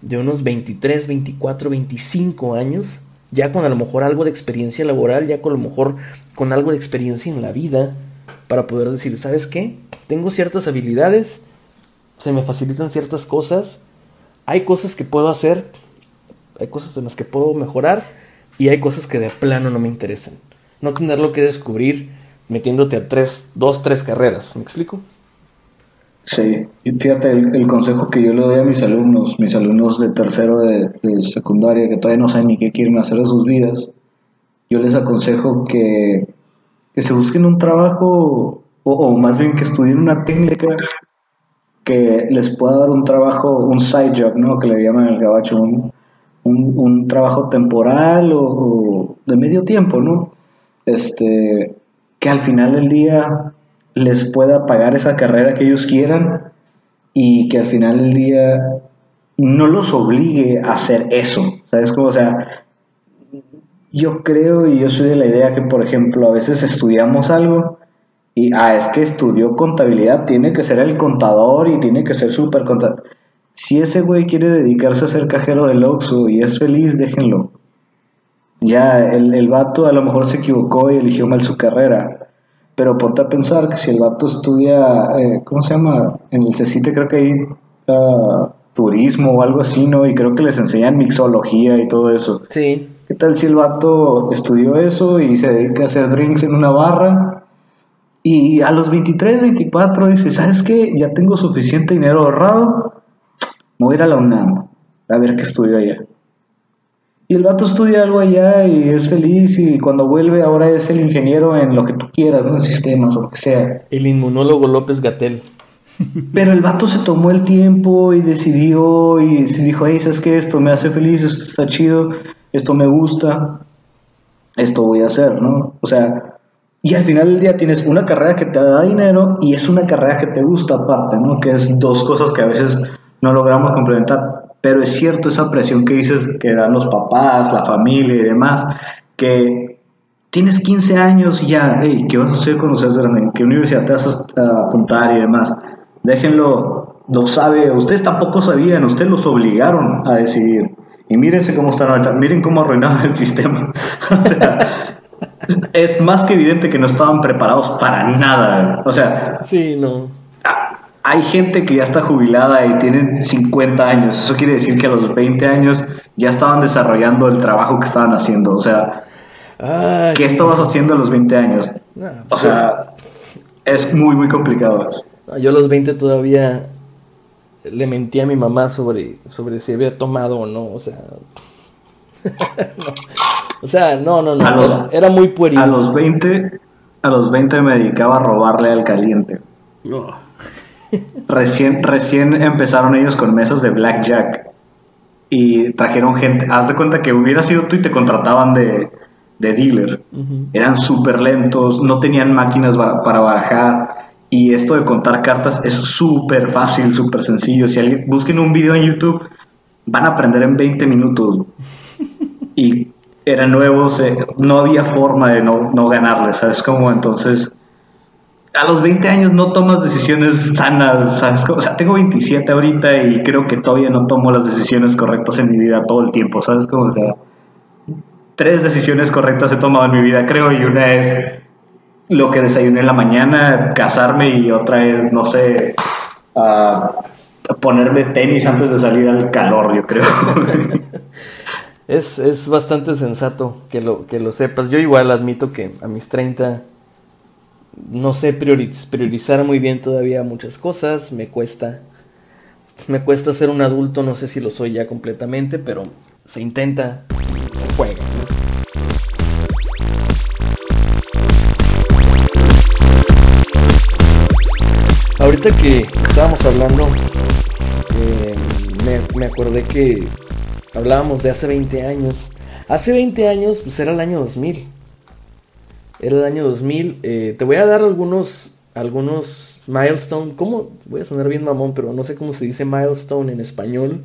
de unos 23, 24, 25 años, ya con a lo mejor algo de experiencia laboral, ya con a lo mejor con algo de experiencia en la vida, para poder decir, ¿sabes qué? Tengo ciertas habilidades, se me facilitan ciertas cosas, hay cosas que puedo hacer, hay cosas en las que puedo mejorar y hay cosas que de plano no me interesan. No tenerlo que descubrir metiéndote a tres, dos, tres carreras, ¿me explico? Sí, y fíjate el, consejo que yo le doy a mis alumnos, mis alumnos de tercero de, de secundaria que todavía no saben ni qué quieren hacer de sus vidas, yo les aconsejo que, que se busquen un trabajo o más bien que estudien una técnica que les pueda dar un trabajo, un side job, ¿no? Que le llaman el gabacho, un, un, trabajo temporal o, de medio tiempo, ¿no? Este, que al final del día les pueda pagar esa carrera que ellos quieran y que al final del día no los obligue a hacer eso. ¿Sabes cómo? O sea, yo creo y yo soy de la idea que, por ejemplo, a veces estudiamos algo y, ah, es que estudió contabilidad, tiene que ser el contador y tiene que ser súper contador. Si ese güey quiere dedicarse a ser cajero del Oxxo y es feliz, déjenlo. Ya, el, el vato a lo mejor se equivocó y eligió mal su carrera. Pero ponte a pensar que si el vato estudia, eh, ¿cómo se llama? En el CECITE creo que hay turismo o algo así, ¿no? Y creo que les enseñan mixología y todo eso. Sí, ¿Qué tal si el vato estudió eso y se dedica a hacer drinks en una barra? Y a los 23, 24 dice, ¿sabes qué? Ya tengo suficiente dinero ahorrado, me voy a ir a la UNAM a ver qué estudio allá. Y el vato estudia algo allá y es feliz y cuando vuelve ahora es el ingeniero en lo que tú quieras, ¿no? En sistemas o lo que sea. el inmunólogo López Gatel. Pero el vato se tomó el tiempo y decidió y se dijo, hey, ¿sabes qué? Esto me hace feliz, esto está chido, esto me gusta, esto voy a hacer, ¿no? O sea, Y al final del día tienes una carrera que te da dinero y es una carrera que te gusta aparte, ¿no? Que es dos cosas que a veces no logramos complementar. Pero es cierto esa presión que dices que dan los papás, la familia y demás, que tienes 15 años y ya, hey, ¿qué vas a hacer cuando seas grande? ¿En qué universidad te vas a apuntar y demás? Déjenlo, lo sabe, ustedes tampoco sabían, ustedes los obligaron a decidir. Y mírense cómo están ahorita, miren cómo arruinaron el sistema. o sea, es más que evidente que no estaban preparados para nada. O sea, sí, no. Hay gente que ya está jubilada y tienen 50 años. Eso quiere decir que a los 20 años ya estaban desarrollando el trabajo que estaban haciendo. O sea, ah, ¿qué estabas haciendo a los 20 años? o sea, es muy, muy complicado eso. Yo a los 20 todavía le mentí a mi mamá sobre, sobre si había tomado o no. O sea, O sea, no, no, no. era, muy pueril. A los 20, a los 20 me dedicaba a robarle al caliente. recién, recién empezaron ellos con mesas de blackjack. Y trajeron gente. Haz de cuenta que hubiera sido tú y te contrataban de, de dealer. Eran súper lentos, no tenían máquinas para barajar. Y esto de contar cartas es súper fácil, súper sencillo. Si alguien busquen un video en YouTube, van a aprender en 20 minutos. Y eran nuevos, eh, no había forma de no, no ganarles, ¿sabes? Como entonces, a los 20 años no tomas decisiones sanas, ¿sabes? O sea, tengo 27 ahorita y creo que todavía no tomo las decisiones correctas en mi vida todo el tiempo, ¿sabes? Como, o sea, tres decisiones correctas he tomado en mi vida, creo, y una es lo que desayuné en la mañana, casarme, y otra es, no sé, ponerme tenis antes de salir al calor, yo creo. Es, es bastante sensato que lo, que lo sepas. Yo igual admito que a mis 30 no sé priorizar muy bien todavía muchas cosas, me cuesta. Me cuesta ser un adulto, no sé si lo soy ya completamente, pero se intenta, se juega. Ahorita que estábamos hablando, eh, me, me acordé que Hablábamos de hace 20 años. Hace 20 años, pues era el año 2000. Era el año 2000. Eh, te voy a dar algunos, algunos milestone. ¿Cómo? Voy a sonar bien mamón, pero no sé cómo se dice milestone en español.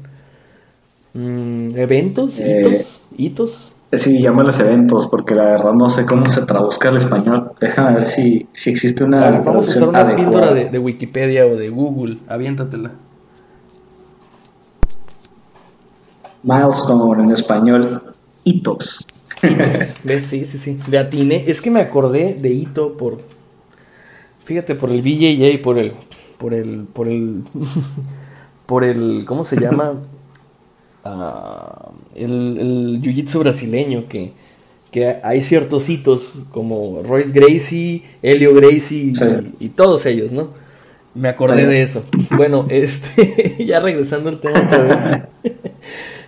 Mm, ¿Eventos? Eh, ¿Hitos? ¿Hitos? Sí, llámalos eventos, porque la verdad no sé cómo se traduzca al español. Déjame ver si, si existe una. vamos a usar una píldora de, de Wikipedia o de Google. Aviéntatela. Milestone en español, hitos. ¿Ves? Sí, sí, sí. De atiné. Es que me acordé de hito por. Fíjate, por el BJJ, por el. Por el. Por el. por el. ¿Cómo se llama? Ah, el, el jiu-jitsu brasileño que. Que hay ciertos hitos como Royce Gracie, Helio Gracie y, todos ellos, ¿no? Me acordé de eso. Bueno, este. ya regresando al tema otra vez.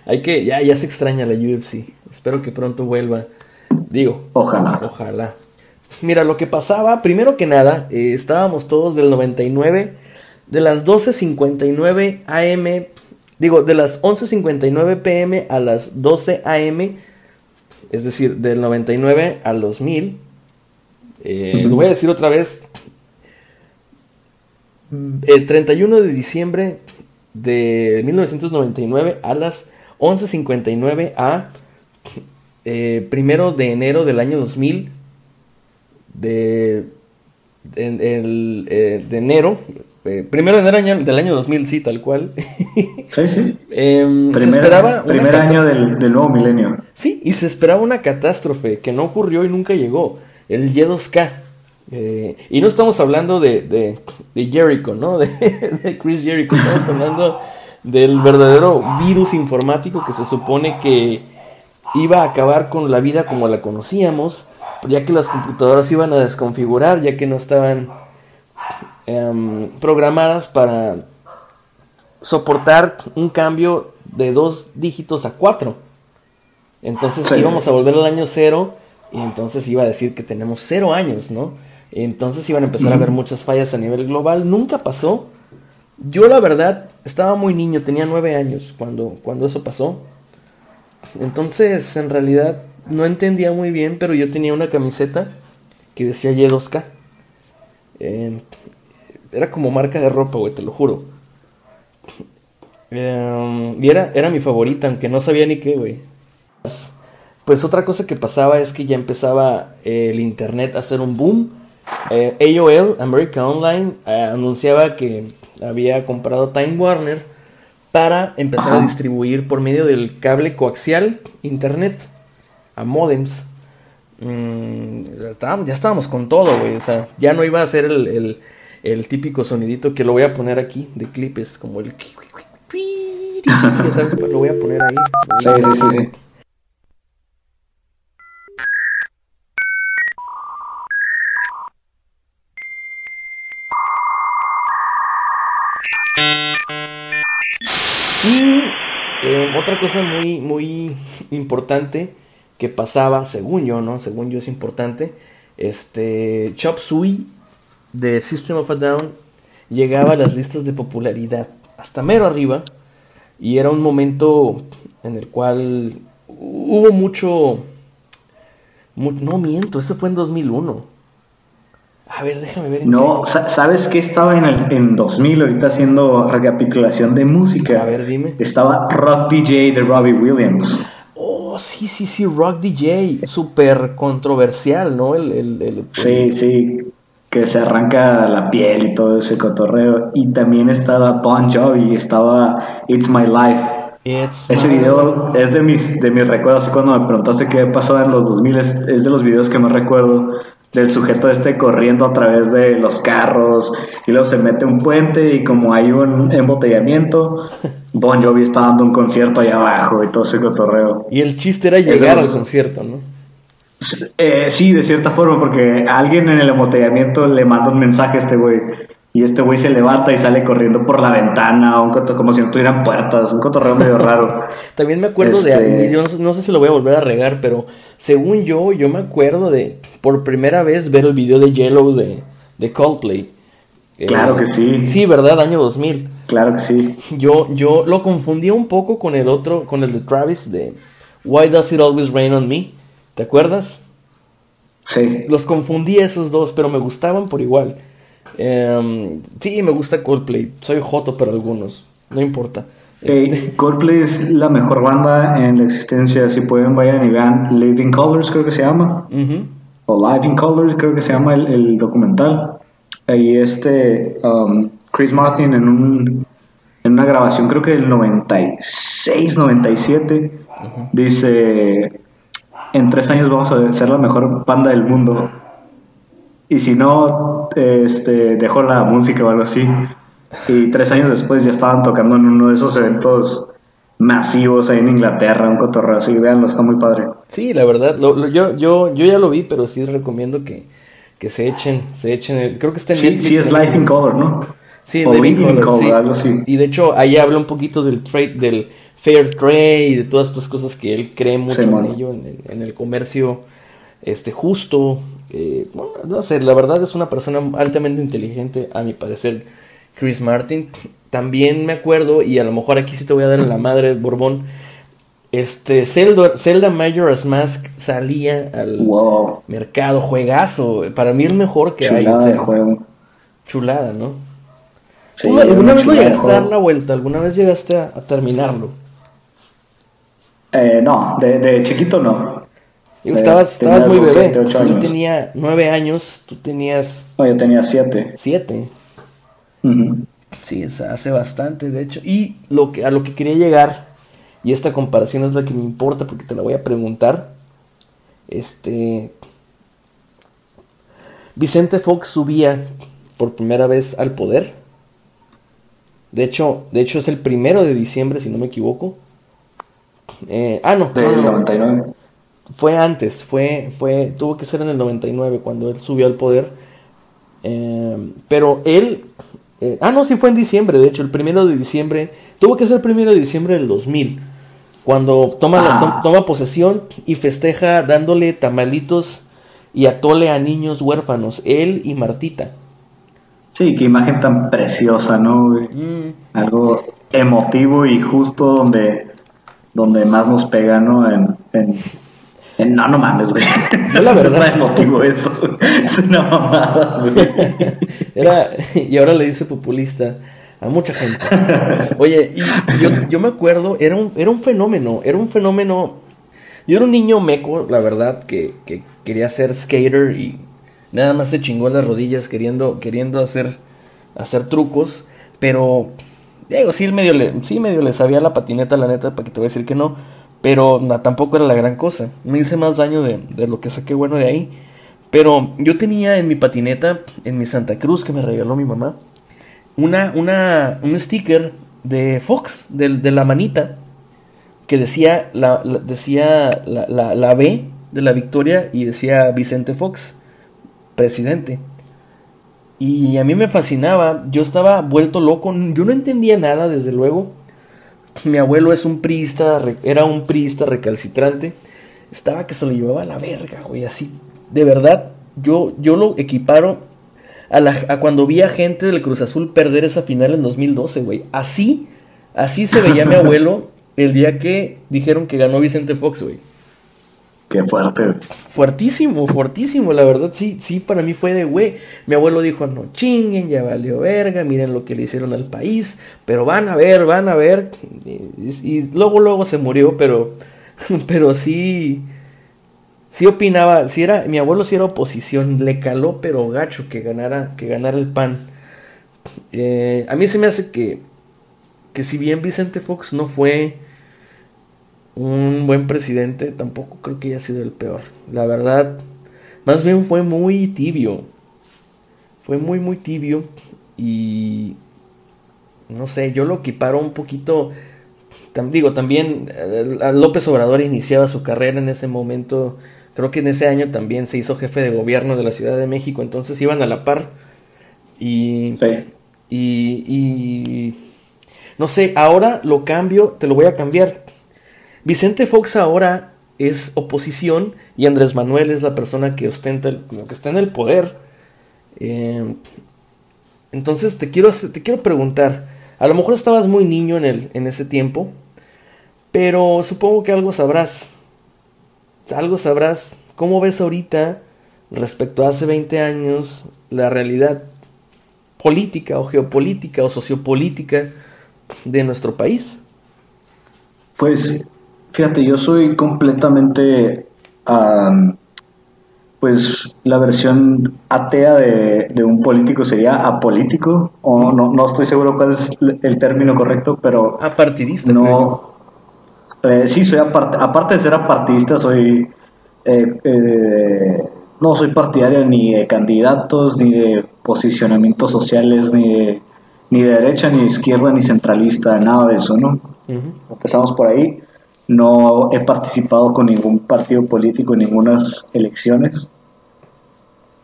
Hay que, ya, ya se extraña la UFC. Espero que pronto vuelva. Digo, ojalá. Ojalá. Mira, lo que pasaba, primero que nada, eh, estábamos todos del 99, de las 12.59 AM, digo, de las 11.59 PM a las 12 AM, es decir, del 99 al 2000. Eh, lo voy a decir otra vez. El 31 de diciembre de 1999 a las 11.59 a eh, primero de enero del año 2000 de, eh, de enero eh, primero de enero del año 2000 sí tal cual. Sí sí. Em, se esperaba primer año del, nuevo milenio. Sí y se esperaba una catástrofe que no ocurrió y nunca llegó el Y2K y no estamos hablando de, de, Jericho, ¿no? De, de Chris Jericho, estamos hablando del verdadero virus informático que se supone que iba a acabar con la vida como la conocíamos, ya que las computadoras iban a desconfigurar, ya que no estaban em, programadas para soportar un cambio de dos dígitos a cuatro. Entonces íbamos a volver al año cero y entonces iba a decir que tenemos cero años, ¿no? Entonces iban a empezar a haber muchas fallas a nivel global. Nunca pasó. Yo la verdad estaba muy niño, tenía nueve años cuando, cuando eso pasó. Entonces, en realidad, no entendía muy bien, pero yo tenía una camiseta que decía Y2K. Eh, era como marca de ropa, güey, te lo juro. Eh, y era, era mi favorita, aunque no sabía ni qué, güey. Pues otra cosa que pasaba es que ya empezaba el internet a hacer un boom. Eh, AOL, America Online, eh, anunciaba que había comprado Time Warner para empezar a distribuir por medio del cable coaxial internet a modems. Mm, ya estábamos con todo, güey. O sea, ya no iba a ser el, el- el típico sonidito que lo voy a poner aquí de clipes, como el. Sabes, lo voy a poner ahí. Sí, sí, sí, sí. Y eh, otra cosa muy, muy importante que pasaba, según yo, ¿no? Según yo es importante. Este. Chop Suey de System of a Down llegaba a las listas de popularidad hasta mero arriba. Y era un momento en el cual hubo mucho. mu- no miento, eso fue en 2001. A ver, déjame ver. No, ¿sabes qué estaba en el en 2000 ahorita haciendo recapitulación de música? A ver, dime. Estaba Rock DJ de Robbie Williams. Oh, sí, sí, sí, Rock DJ. Súper controversial, ¿no? El, el, el- Sí, sí, que se arranca la piel y todo ese cotorreo. Y también estaba Bon Jovi, estaba It's My Life. It's Ese my- video es de mis, de mis recuerdos. Cuando me preguntaste qué pasaba en los 2000, es, es de los videos que más recuerdo. Del sujeto este corriendo a través de los carros. Y luego se mete un puente. Y como hay un embotellamiento, Bon Jovi está dando un concierto allá abajo. Y todo ese cotorreo. Y el chiste era llegar al concierto, ¿no? Eh, sí, de cierta forma, porque alguien en el embotellamiento le manda un mensaje a este güey. Y este güey se levanta y sale corriendo por la ventana, un coto- como si no tuvieran puertas, un cotorreo medio raro. También me acuerdo Este- de. Yo no, sé- no sé si lo voy a volver a regar, pero según yo, yo me acuerdo de por primera vez ver el video de Yellow de, de Coldplay. Eh, Claro que sí. Sí, ¿verdad? Año 2000. Claro que sí. Yo, yo lo confundí un poco con el otro, con el de Travis de Why Does It Always Rain on Me. ¿Te acuerdas? Sí. Los confundí esos dos, pero me gustaban por igual. Em, sí, me gusta Coldplay. Soy joto para algunos. No importa. Hey, Este, Coldplay es la mejor banda en la existencia. Si pueden, vayan y vean Live in Colors, creo que se llama. O Live in Colors, creo que se llama el, el documental. Ahí este um, Chris Martin en un en una grabación creo que del 96, 97 dice en tres años vamos a ser la mejor banda del mundo y si no este dejó la música o algo así y tres años después ya estaban tocando en uno de esos eventos masivos ahí en Inglaterra un cotorreo así véanlo está muy padre Sí, la verdad, lo- lo- yo, yo, yo ya lo vi, pero sí recomiendo que, que se echen, se echen el, creo que está en sí, Netflix, sí es. Life in Color ¿no? Sí, o Living Living in Color, Color, sí. algo así. Y de hecho, ahí habla un poquito del trade, del fair trade y de todas estas cosas que él cree mucho Sí, en ello, en, el- en el comercio este justo. Eh, bueno, no sé, la verdad es una persona altamente inteligente, a mi parecer, Chris Martin. También me acuerdo, y a lo mejor aquí sí te voy a dar en la madre, Borbón. Este, Zelda, Zelda Majora's Mask salía al wow mercado, juegazo. Para mí el mejor que hay. o chulada sea, juego Chulada, ¿no? Sí, ¿Tú era ¿Alguna una vez lo chulada llegaste a dar la vuelta? ¿Alguna vez llegaste a, a terminarlo? Eh, no, de, de chiquito no. Digo, estabas, muy bebé. siete, ocho Yo años. tenía nueve años, tú tenías No, yo tenía siete. siete. Ujú. Sí, es- hace bastante, de hecho. Y lo que, a lo que quería llegar, y esta comparación es la que me importa porque te la voy a preguntar. Este. Vicente Fox subía por primera vez al poder. De hecho, de hecho es el primero de diciembre, si no me equivoco. Eh, ah, no, no, Del no, no. 99. Fue antes, fue, fue, tuvo que ser en el 99 cuando él subió al poder. Eh, pero él, eh, ah no, sí fue en diciembre, de hecho, el primero de diciembre, tuvo que ser el primero de diciembre del 2000, cuando toma, la- Ah. to- toma posesión y festeja dándole tamalitos y atole a niños huérfanos, él y Martita. Sí, qué imagen tan preciosa, ¿no? Mm, Algo emotivo y justo donde, donde más nos pega, ¿no? En, en, No, no mames, güey. Yo la verdad- No es emotivo eso. Es una mamada, güey. Era, y ahora le dice populista a mucha gente. Oye, y yo, yo me acuerdo, era un, era un fenómeno, era un fenómeno. Yo era un niño meco, la verdad, que, que quería ser skater y nada más se chingó las rodillas queriendo, queriendo hacer, hacer trucos. Pero, digo, sí medio, le, sí medio le sabía la patineta, la neta, para que te voy a decir que no. Pero tampoco era la gran cosa. Me hice más daño de, de lo que saqué bueno de ahí. Pero yo tenía en mi patineta, en mi Santa Cruz que me regaló mi mamá, una, una, un sticker de Fox, de, de la manita, que decía la, la- decía la, la- la B de la victoria y decía Vicente Fox, presidente. Y a mí me fascinaba, yo estaba vuelto loco, yo no entendía nada, desde luego. Mi abuelo es un priista, era un priista recalcitrante. Estaba que se lo llevaba a la verga, güey, así. De verdad, yo, yo lo equiparo a, la, a cuando vi a gente del Cruz Azul perder esa final en 2012, güey. Así, así se veía mi abuelo el día que dijeron que ganó Vicente Fox, güey. Qué fuerte. Fuertísimo, fuertísimo, la verdad, sí, sí, para mí fue de, güey, mi abuelo dijo, no chinguen, ya valió verga, miren lo que le hicieron al país, pero van a ver, van a ver, y, y luego, luego se murió, pero, pero sí, sí opinaba, sí era, mi abuelo sí era oposición, le caló, pero gacho, que ganara, que ganara el pan. Eh, a mí se me hace que, que si bien Vicente Fox no fue un buen presidente, tampoco creo que haya sido el peor. La verdad, más bien fue muy tibio. Fue muy, muy tibio. Y no sé, yo lo equiparo un poquito. tam- digo, también eh, López Obrador iniciaba su carrera en ese momento. Creo que en ese año también se hizo jefe de gobierno de la Ciudad de México. Entonces iban a la par. Y Sí. y, y no sé, ahora lo cambio, te lo voy a cambiar. Vicente Fox ahora es oposición y Andrés Manuel es la persona que ostenta, como que está en el poder. Eh, entonces te quiero, te quiero preguntar, a lo mejor estabas muy niño en, el, en ese tiempo, pero supongo que algo sabrás. Algo sabrás. ¿Cómo ves ahorita respecto a hace 20 años la realidad política o geopolítica o sociopolítica de nuestro país? Pues, fíjate, yo soy completamente, am, pues, la versión atea de, de un político sería apolítico, o no, no estoy seguro cuál es el término correcto, pero Apartidista, no, eh, sí, soy aparte, aparte de ser apartidista, soy, eh, eh, no soy partidario ni de candidatos, ni de posicionamientos sociales, ni de, ni de derecha, ni de izquierda, ni centralista, nada de eso, ¿no? Ujú. Empezamos por ahí. No he participado con ningún partido político en ninguna elecciones.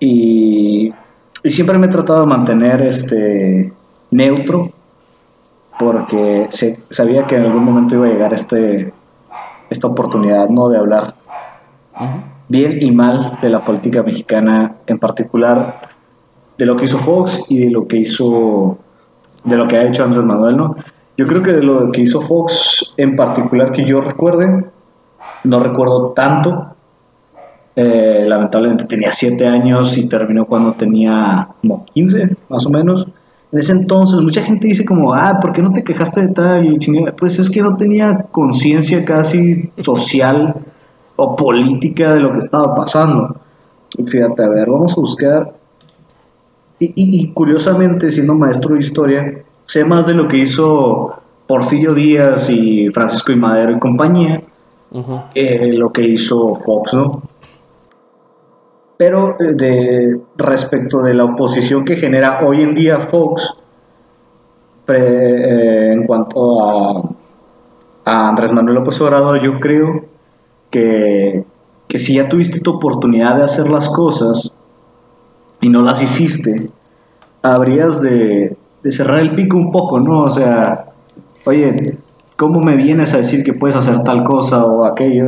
Y, y siempre me he tratado de mantener este, neutro porque se- sabía que en algún momento iba a llegar este, esta oportunidad ¿no? de hablar bien y mal de la política mexicana, en particular de lo que hizo Fox y de lo que hizo, de lo que ha hecho Andrés Manuel, ¿no? Yo creo que de lo que hizo Fox en particular que yo recuerde, no recuerdo tanto. Eh, lamentablemente tenía 7 años y terminó cuando tenía como 15, más o menos. En ese entonces, mucha gente dice como, ah, ¿por qué no te quejaste de tal? Y chingada? Pues es que no tenía conciencia casi social o política de lo que estaba pasando. Y fíjate, a ver, vamos a buscar. Y, curiosamente, siendo maestro de historia, sé más de lo que hizo Porfirio Díaz y Francisco y Madero y compañía lo que hizo Fox, ¿no? Pero eh, de respecto de la oposición que genera hoy en día Fox pre- eh, en cuanto a, a Andrés Manuel López Obrador, yo creo que, que si ya tuviste tu oportunidad de hacer las cosas y no las hiciste, habrías de, de cerrar el pico un poco, ¿no? O sea, oye, ¿cómo me vienes a decir que puedes hacer tal cosa o aquello?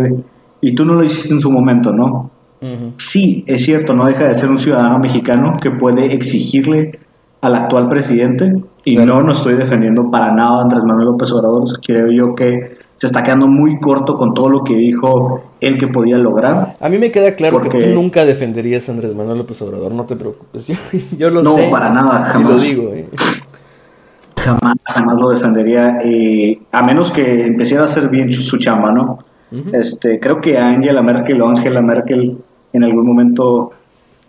Y tú no lo hiciste en su momento, ¿no? Sí, es cierto, no deja de ser un ciudadano mexicano que puede exigirle al actual presidente, y Claro. no, no estoy defendiendo para nada a Andrés Manuel López Obrador, creo yo que se está quedando muy corto con todo lo que dijo él que podía lograr. A mí me queda claro que Porque- tú nunca defenderías a Andrés Manuel López Obrador, no te preocupes. Yo, yo lo No, sé. para nada, Y jamás. lo digo, eh. Jamás, jamás lo defendería, eh, a menos que empezara a hacer bien su, su chamba, ¿no? Este, creo que Angela Merkel o Angela Merkel en algún momento,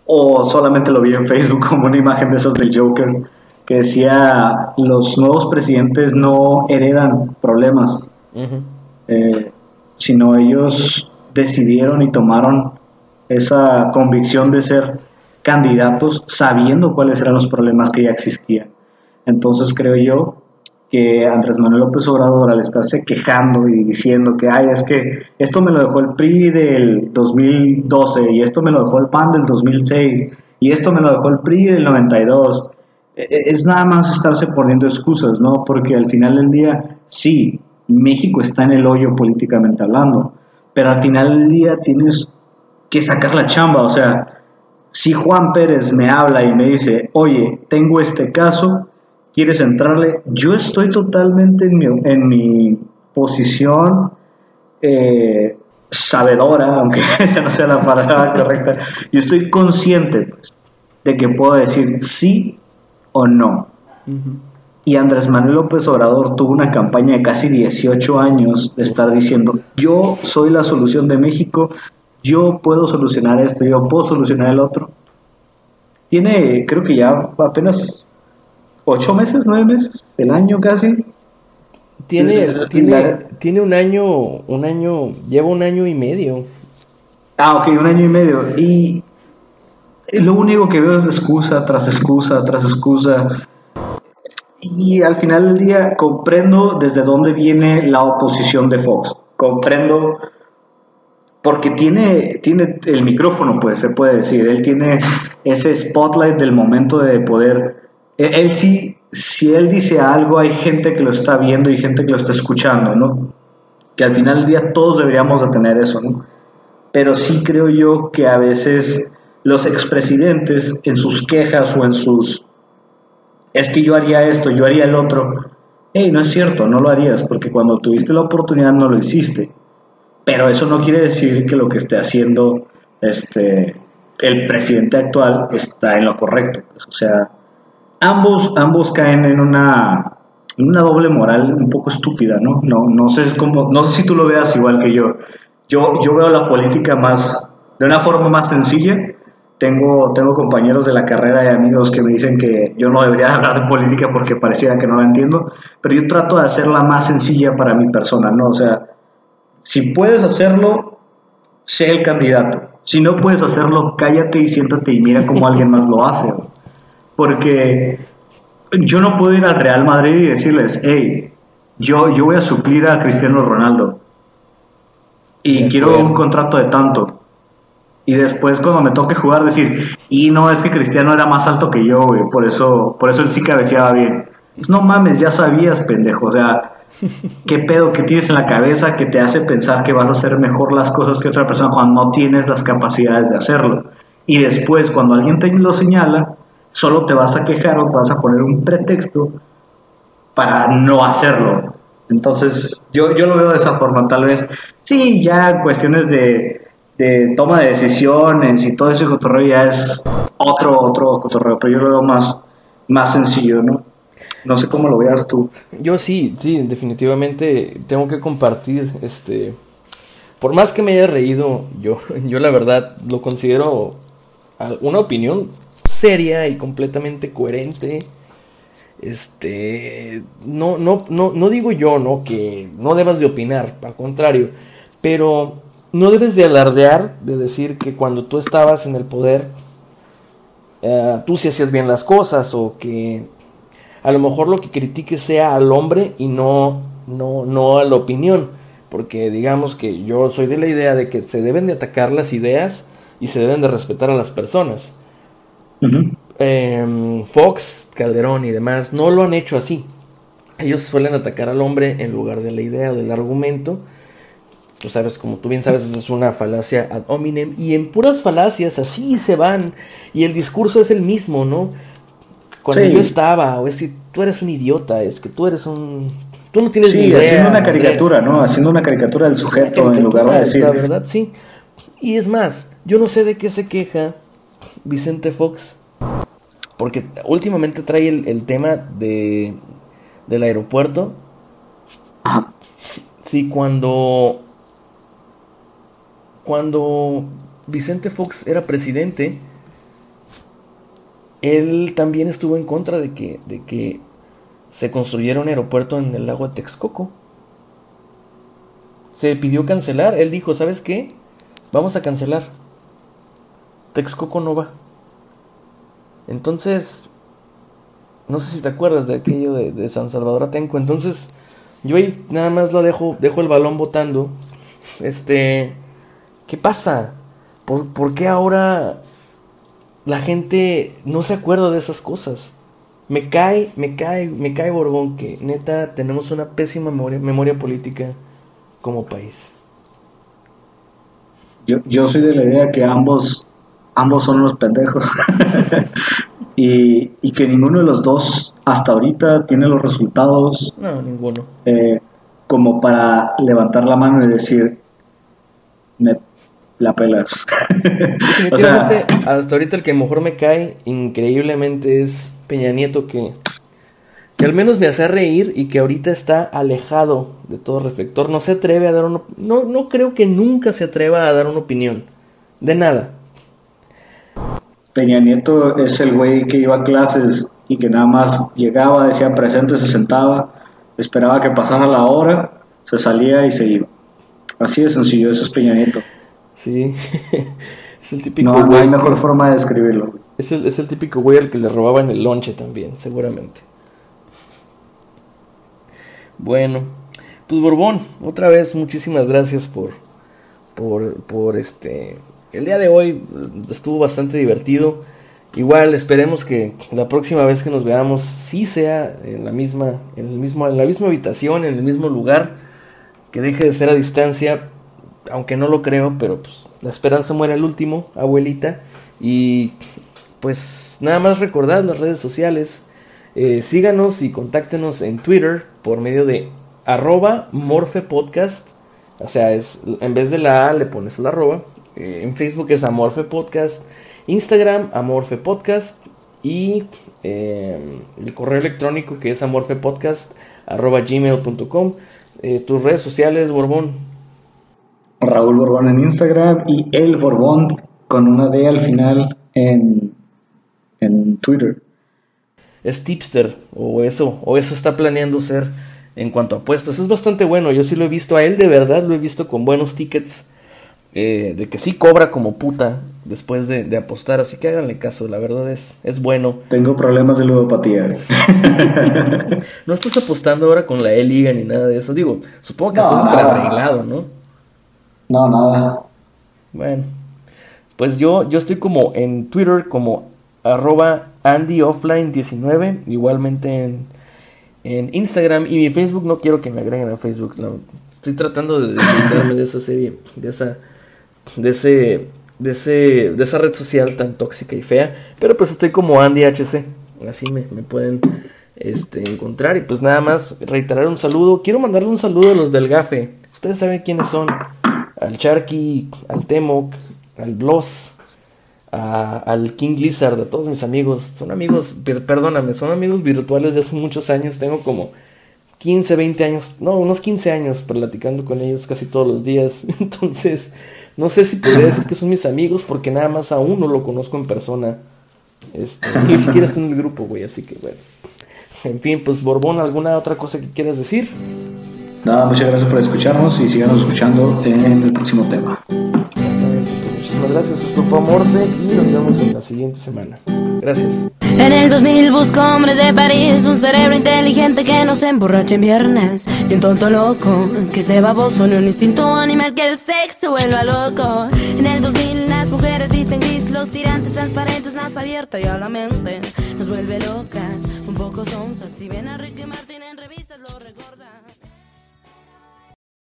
o solamente lo vi en Facebook como una imagen de esas del Joker, que decía, los nuevos presidentes no heredan problemas, Ujú. eh, sino ellos decidieron y tomaron esa convicción de ser candidatos sabiendo cuáles eran los problemas que ya existían. Entonces creo yo que Andrés Manuel López Obrador al estarse quejando y diciendo que, ay, es que esto me lo dejó el PRI del 2012 y esto me lo dejó el PAN del 2006 y esto me lo dejó el PRI del 92, e- e- es nada más estarse poniendo excusas, ¿no? Porque al final del día, sí, México está en el hoyo políticamente hablando, pero al final del día tienes que sacar la chamba, o sea, si Juan Pérez me habla y me dice, oye, tengo este caso, ¿quieres entrarle? Yo estoy totalmente en mi, en mi posición eh, sabedora, aunque esa no sea la palabra correcta, yo estoy consciente pues, de que puedo decir sí o no. Y Andrés Manuel López Obrador tuvo una campaña de casi 18 años de estar diciendo, yo soy la solución de México, yo puedo solucionar esto, yo puedo solucionar el otro. Tiene, creo que ya apenas 8 meses, 9 meses, el año casi. Tiene, La- tiene, la- tiene un año, un año, lleva un año y medio. Ah, ok, un año y medio. Y lo único que veo es excusa tras excusa tras excusa. Y al final del día comprendo desde dónde viene la oposición de Fox. Comprendo porque tiene, tiene el micrófono, pues se puede decir. Él tiene ese spotlight del momento de poder. Él, él sí, si él dice algo, hay gente que lo está viendo y gente que lo está escuchando, ¿no? Que al final del día todos deberíamos de tener eso, ¿no? pero sí creo yo que a veces los expresidentes en sus quejas o en sus es que yo haría esto, yo haría el otro, hey, no es cierto, no lo harías, porque cuando tuviste la oportunidad no lo hiciste. Pero eso no quiere decir que lo que esté haciendo este el presidente actual está en lo correcto. pues, o sea, ambos, ambos caen en una, en una doble moral un poco estúpida, ¿no? No, no sé cómo, no sé si tú lo veas igual que yo. Yo, yo veo la política más, de una forma más sencilla. Tengo, tengo compañeros de la carrera y amigos que me dicen que yo no debería hablar de política porque pareciera que no la entiendo, pero yo trato de hacerla más sencilla para mi persona, ¿no? O sea, si puedes hacerlo, sé el candidato. Si no puedes hacerlo, cállate y siéntate y mira cómo alguien más lo hace. ¿no? Porque yo no puedo ir al Real Madrid y decirles, hey, yo, yo voy a suplir a Cristiano Ronaldo y quiero un contrato de tanto. Y después cuando me toque jugar decir, y no, es que Cristiano era más alto que yo, güey, por eso, por eso él sí cabeceaba bien. No mames, ya sabías, pendejo, o sea, qué pedo que tienes en la cabeza que te hace pensar que vas a hacer mejor las cosas que otra persona cuando no tienes las capacidades de hacerlo. Y después, cuando alguien te lo señala, solo te vas a quejar o te vas a poner un pretexto para no hacerlo. Entonces, yo, yo lo veo de esa forma, tal vez. Sí, ya cuestiones de, de toma de decisiones y todo ese cotorreo ya es otro, otro cotorreo, pero yo lo veo más, más sencillo, ¿no? No sé cómo lo veas tú. Yo sí, sí, definitivamente tengo que compartir, este, por más que me haya reído, yo, yo la verdad lo considero una opinión seria y completamente coherente. Este, no, no, no, no digo yo, ¿no? Que no debas de opinar, al contrario, pero no debes de alardear de decir que cuando tú estabas en el poder, eh, tú sí hacías bien las cosas o que a lo mejor lo que critiques sea al hombre y no, no, no a la opinión. Porque digamos que yo soy de la idea de que se deben de atacar las ideas y se deben de respetar a las personas. Em, Fox, Calderón y demás no lo han hecho así. Ellos suelen atacar al hombre en lugar de la idea o del argumento. Tú sabes, como tú bien sabes, esa es una falacia ad hominem. Y en puras falacias así se van. Y el discurso es el mismo, ¿no? Cuando Sí. yo estaba, o es que tú eres un idiota, es que tú eres un Tú no tienes Sí, ni idea. haciendo una Andrés. caricatura, ¿no? Haciendo una caricatura del sujeto en lugar de decir. La verdad, sí. Y es más, yo no sé de qué se queja Vicente Fox. Porque últimamente trae el, el tema de, del aeropuerto. Ajá. Sí, cuando. Cuando Vicente Fox era presidente, él también estuvo en contra de que, de que se construyera un aeropuerto en el lago de Texcoco. Se pidió cancelar. Él dijo, ¿sabes qué? Vamos a cancelar. Texcoco no va. Entonces, no sé si te acuerdas de aquello de, San Salvador Atenco. Entonces, yo ahí nada más lo dejo, dejo el balón botando. Este, ¿qué pasa? ¿Por, por qué ahora la gente no se acuerda de esas cosas? Me cae, me cae, me cae Borbón que neta tenemos una pésima memoria, memoria política como país. Yo, yo soy de la idea que ambos, ambos son unos pendejos. y, y que ninguno de los dos hasta ahorita tiene los resultados No, ninguno. eh, como para levantar la mano y decir, me la pelas. o sea, hasta ahorita el que mejor me cae increíblemente es Peña Nieto, que, que al menos me hace reír y que ahorita está alejado de todo reflector. No se atreve a dar una... No, no creo que nunca se atreva a dar una opinión. De nada. Peña Nieto es el güey que iba a clases y que nada más llegaba, decía presente, se sentaba, esperaba que pasara la hora, se salía y se iba. Así de sencillo, eso es Peña Nieto. Sí. es el típico No, no hay mejor forma de describirlo. Es el, es el típico güey al que le robaban el lonche también, seguramente. Bueno, pues Borbón, otra vez muchísimas gracias por, por, por este... El día de hoy eh, estuvo bastante divertido. Igual esperemos que la próxima vez que nos veamos sí sea en la misma, en el mismo, en la misma habitación, en el mismo lugar, que deje de ser a distancia, aunque no lo creo, pero pues la esperanza muere al último, abuelita. Y pues nada más recordar las redes sociales. Eh, síganos y contáctenos en Twitter por medio de arroba morfepodcast. O sea, es, en vez de la A le pones la arroba. Eh, en Facebook es Amorfe Podcast. Instagram, Amorfe Podcast. Y eh, el correo electrónico que es amorfepodcast arroba gmail.com. Eh, tus redes sociales, Borbón. Raúl Borbón en Instagram y El Borbón con una D al final en, en Twitter. es tipster o eso o eso está planeando ser en cuanto a apuestas es bastante bueno yo sí lo he visto a él de verdad lo he visto con buenos tickets eh, de que sí cobra como puta después de, de apostar así que háganle caso la verdad es es bueno Tengo problemas de ludopatía. no estás apostando ahora con la E Liga ni nada de eso digo supongo que No, estás súper arreglado no No, nada. Bueno, pues yo, yo estoy como en Twitter como arroba AndyOffline19, igualmente en, en Instagram y mi Facebook no quiero que me agreguen a Facebook, no. estoy tratando de deslindarme de esa serie, de esa, de ese, de ese, de esa red social tan tóxica y fea, pero pues estoy como AndyHC, así me, me pueden este, encontrar y pues nada más reiterar un saludo, quiero mandarle un saludo a los del GAFE, ustedes saben quiénes son, al Charky, al Temoc, al Bloss, a- al King Lizard, a todos mis amigos. Son amigos, per- perdóname, son amigos virtuales de hace muchos años. Tengo como 15, 20 años, no, unos 15 años platicando con ellos casi todos los días. Entonces, no sé si podría decir que son mis amigos porque nada más a uno lo conozco en persona. Este, ni siquiera está en el grupo, güey, así que bueno. En fin, pues Borbón, ¿alguna otra cosa que quieras decir? Nada, muchas gracias por escucharnos y síganos escuchando en el próximo tema. Fue Amorte y nos vemos en la siguiente semana. Gracias. En el 2000 busco hombres de París, un cerebro inteligente que no se emborrache en viernes. Y un tonto loco que esté baboso, ni un instinto animal que el sexo vuelva loco. En el 2000 las mujeres visten gris, los tirantes transparentes, más abierta y a la mente nos vuelve locas, un poco sonzas. Si ven a Ricky Martin.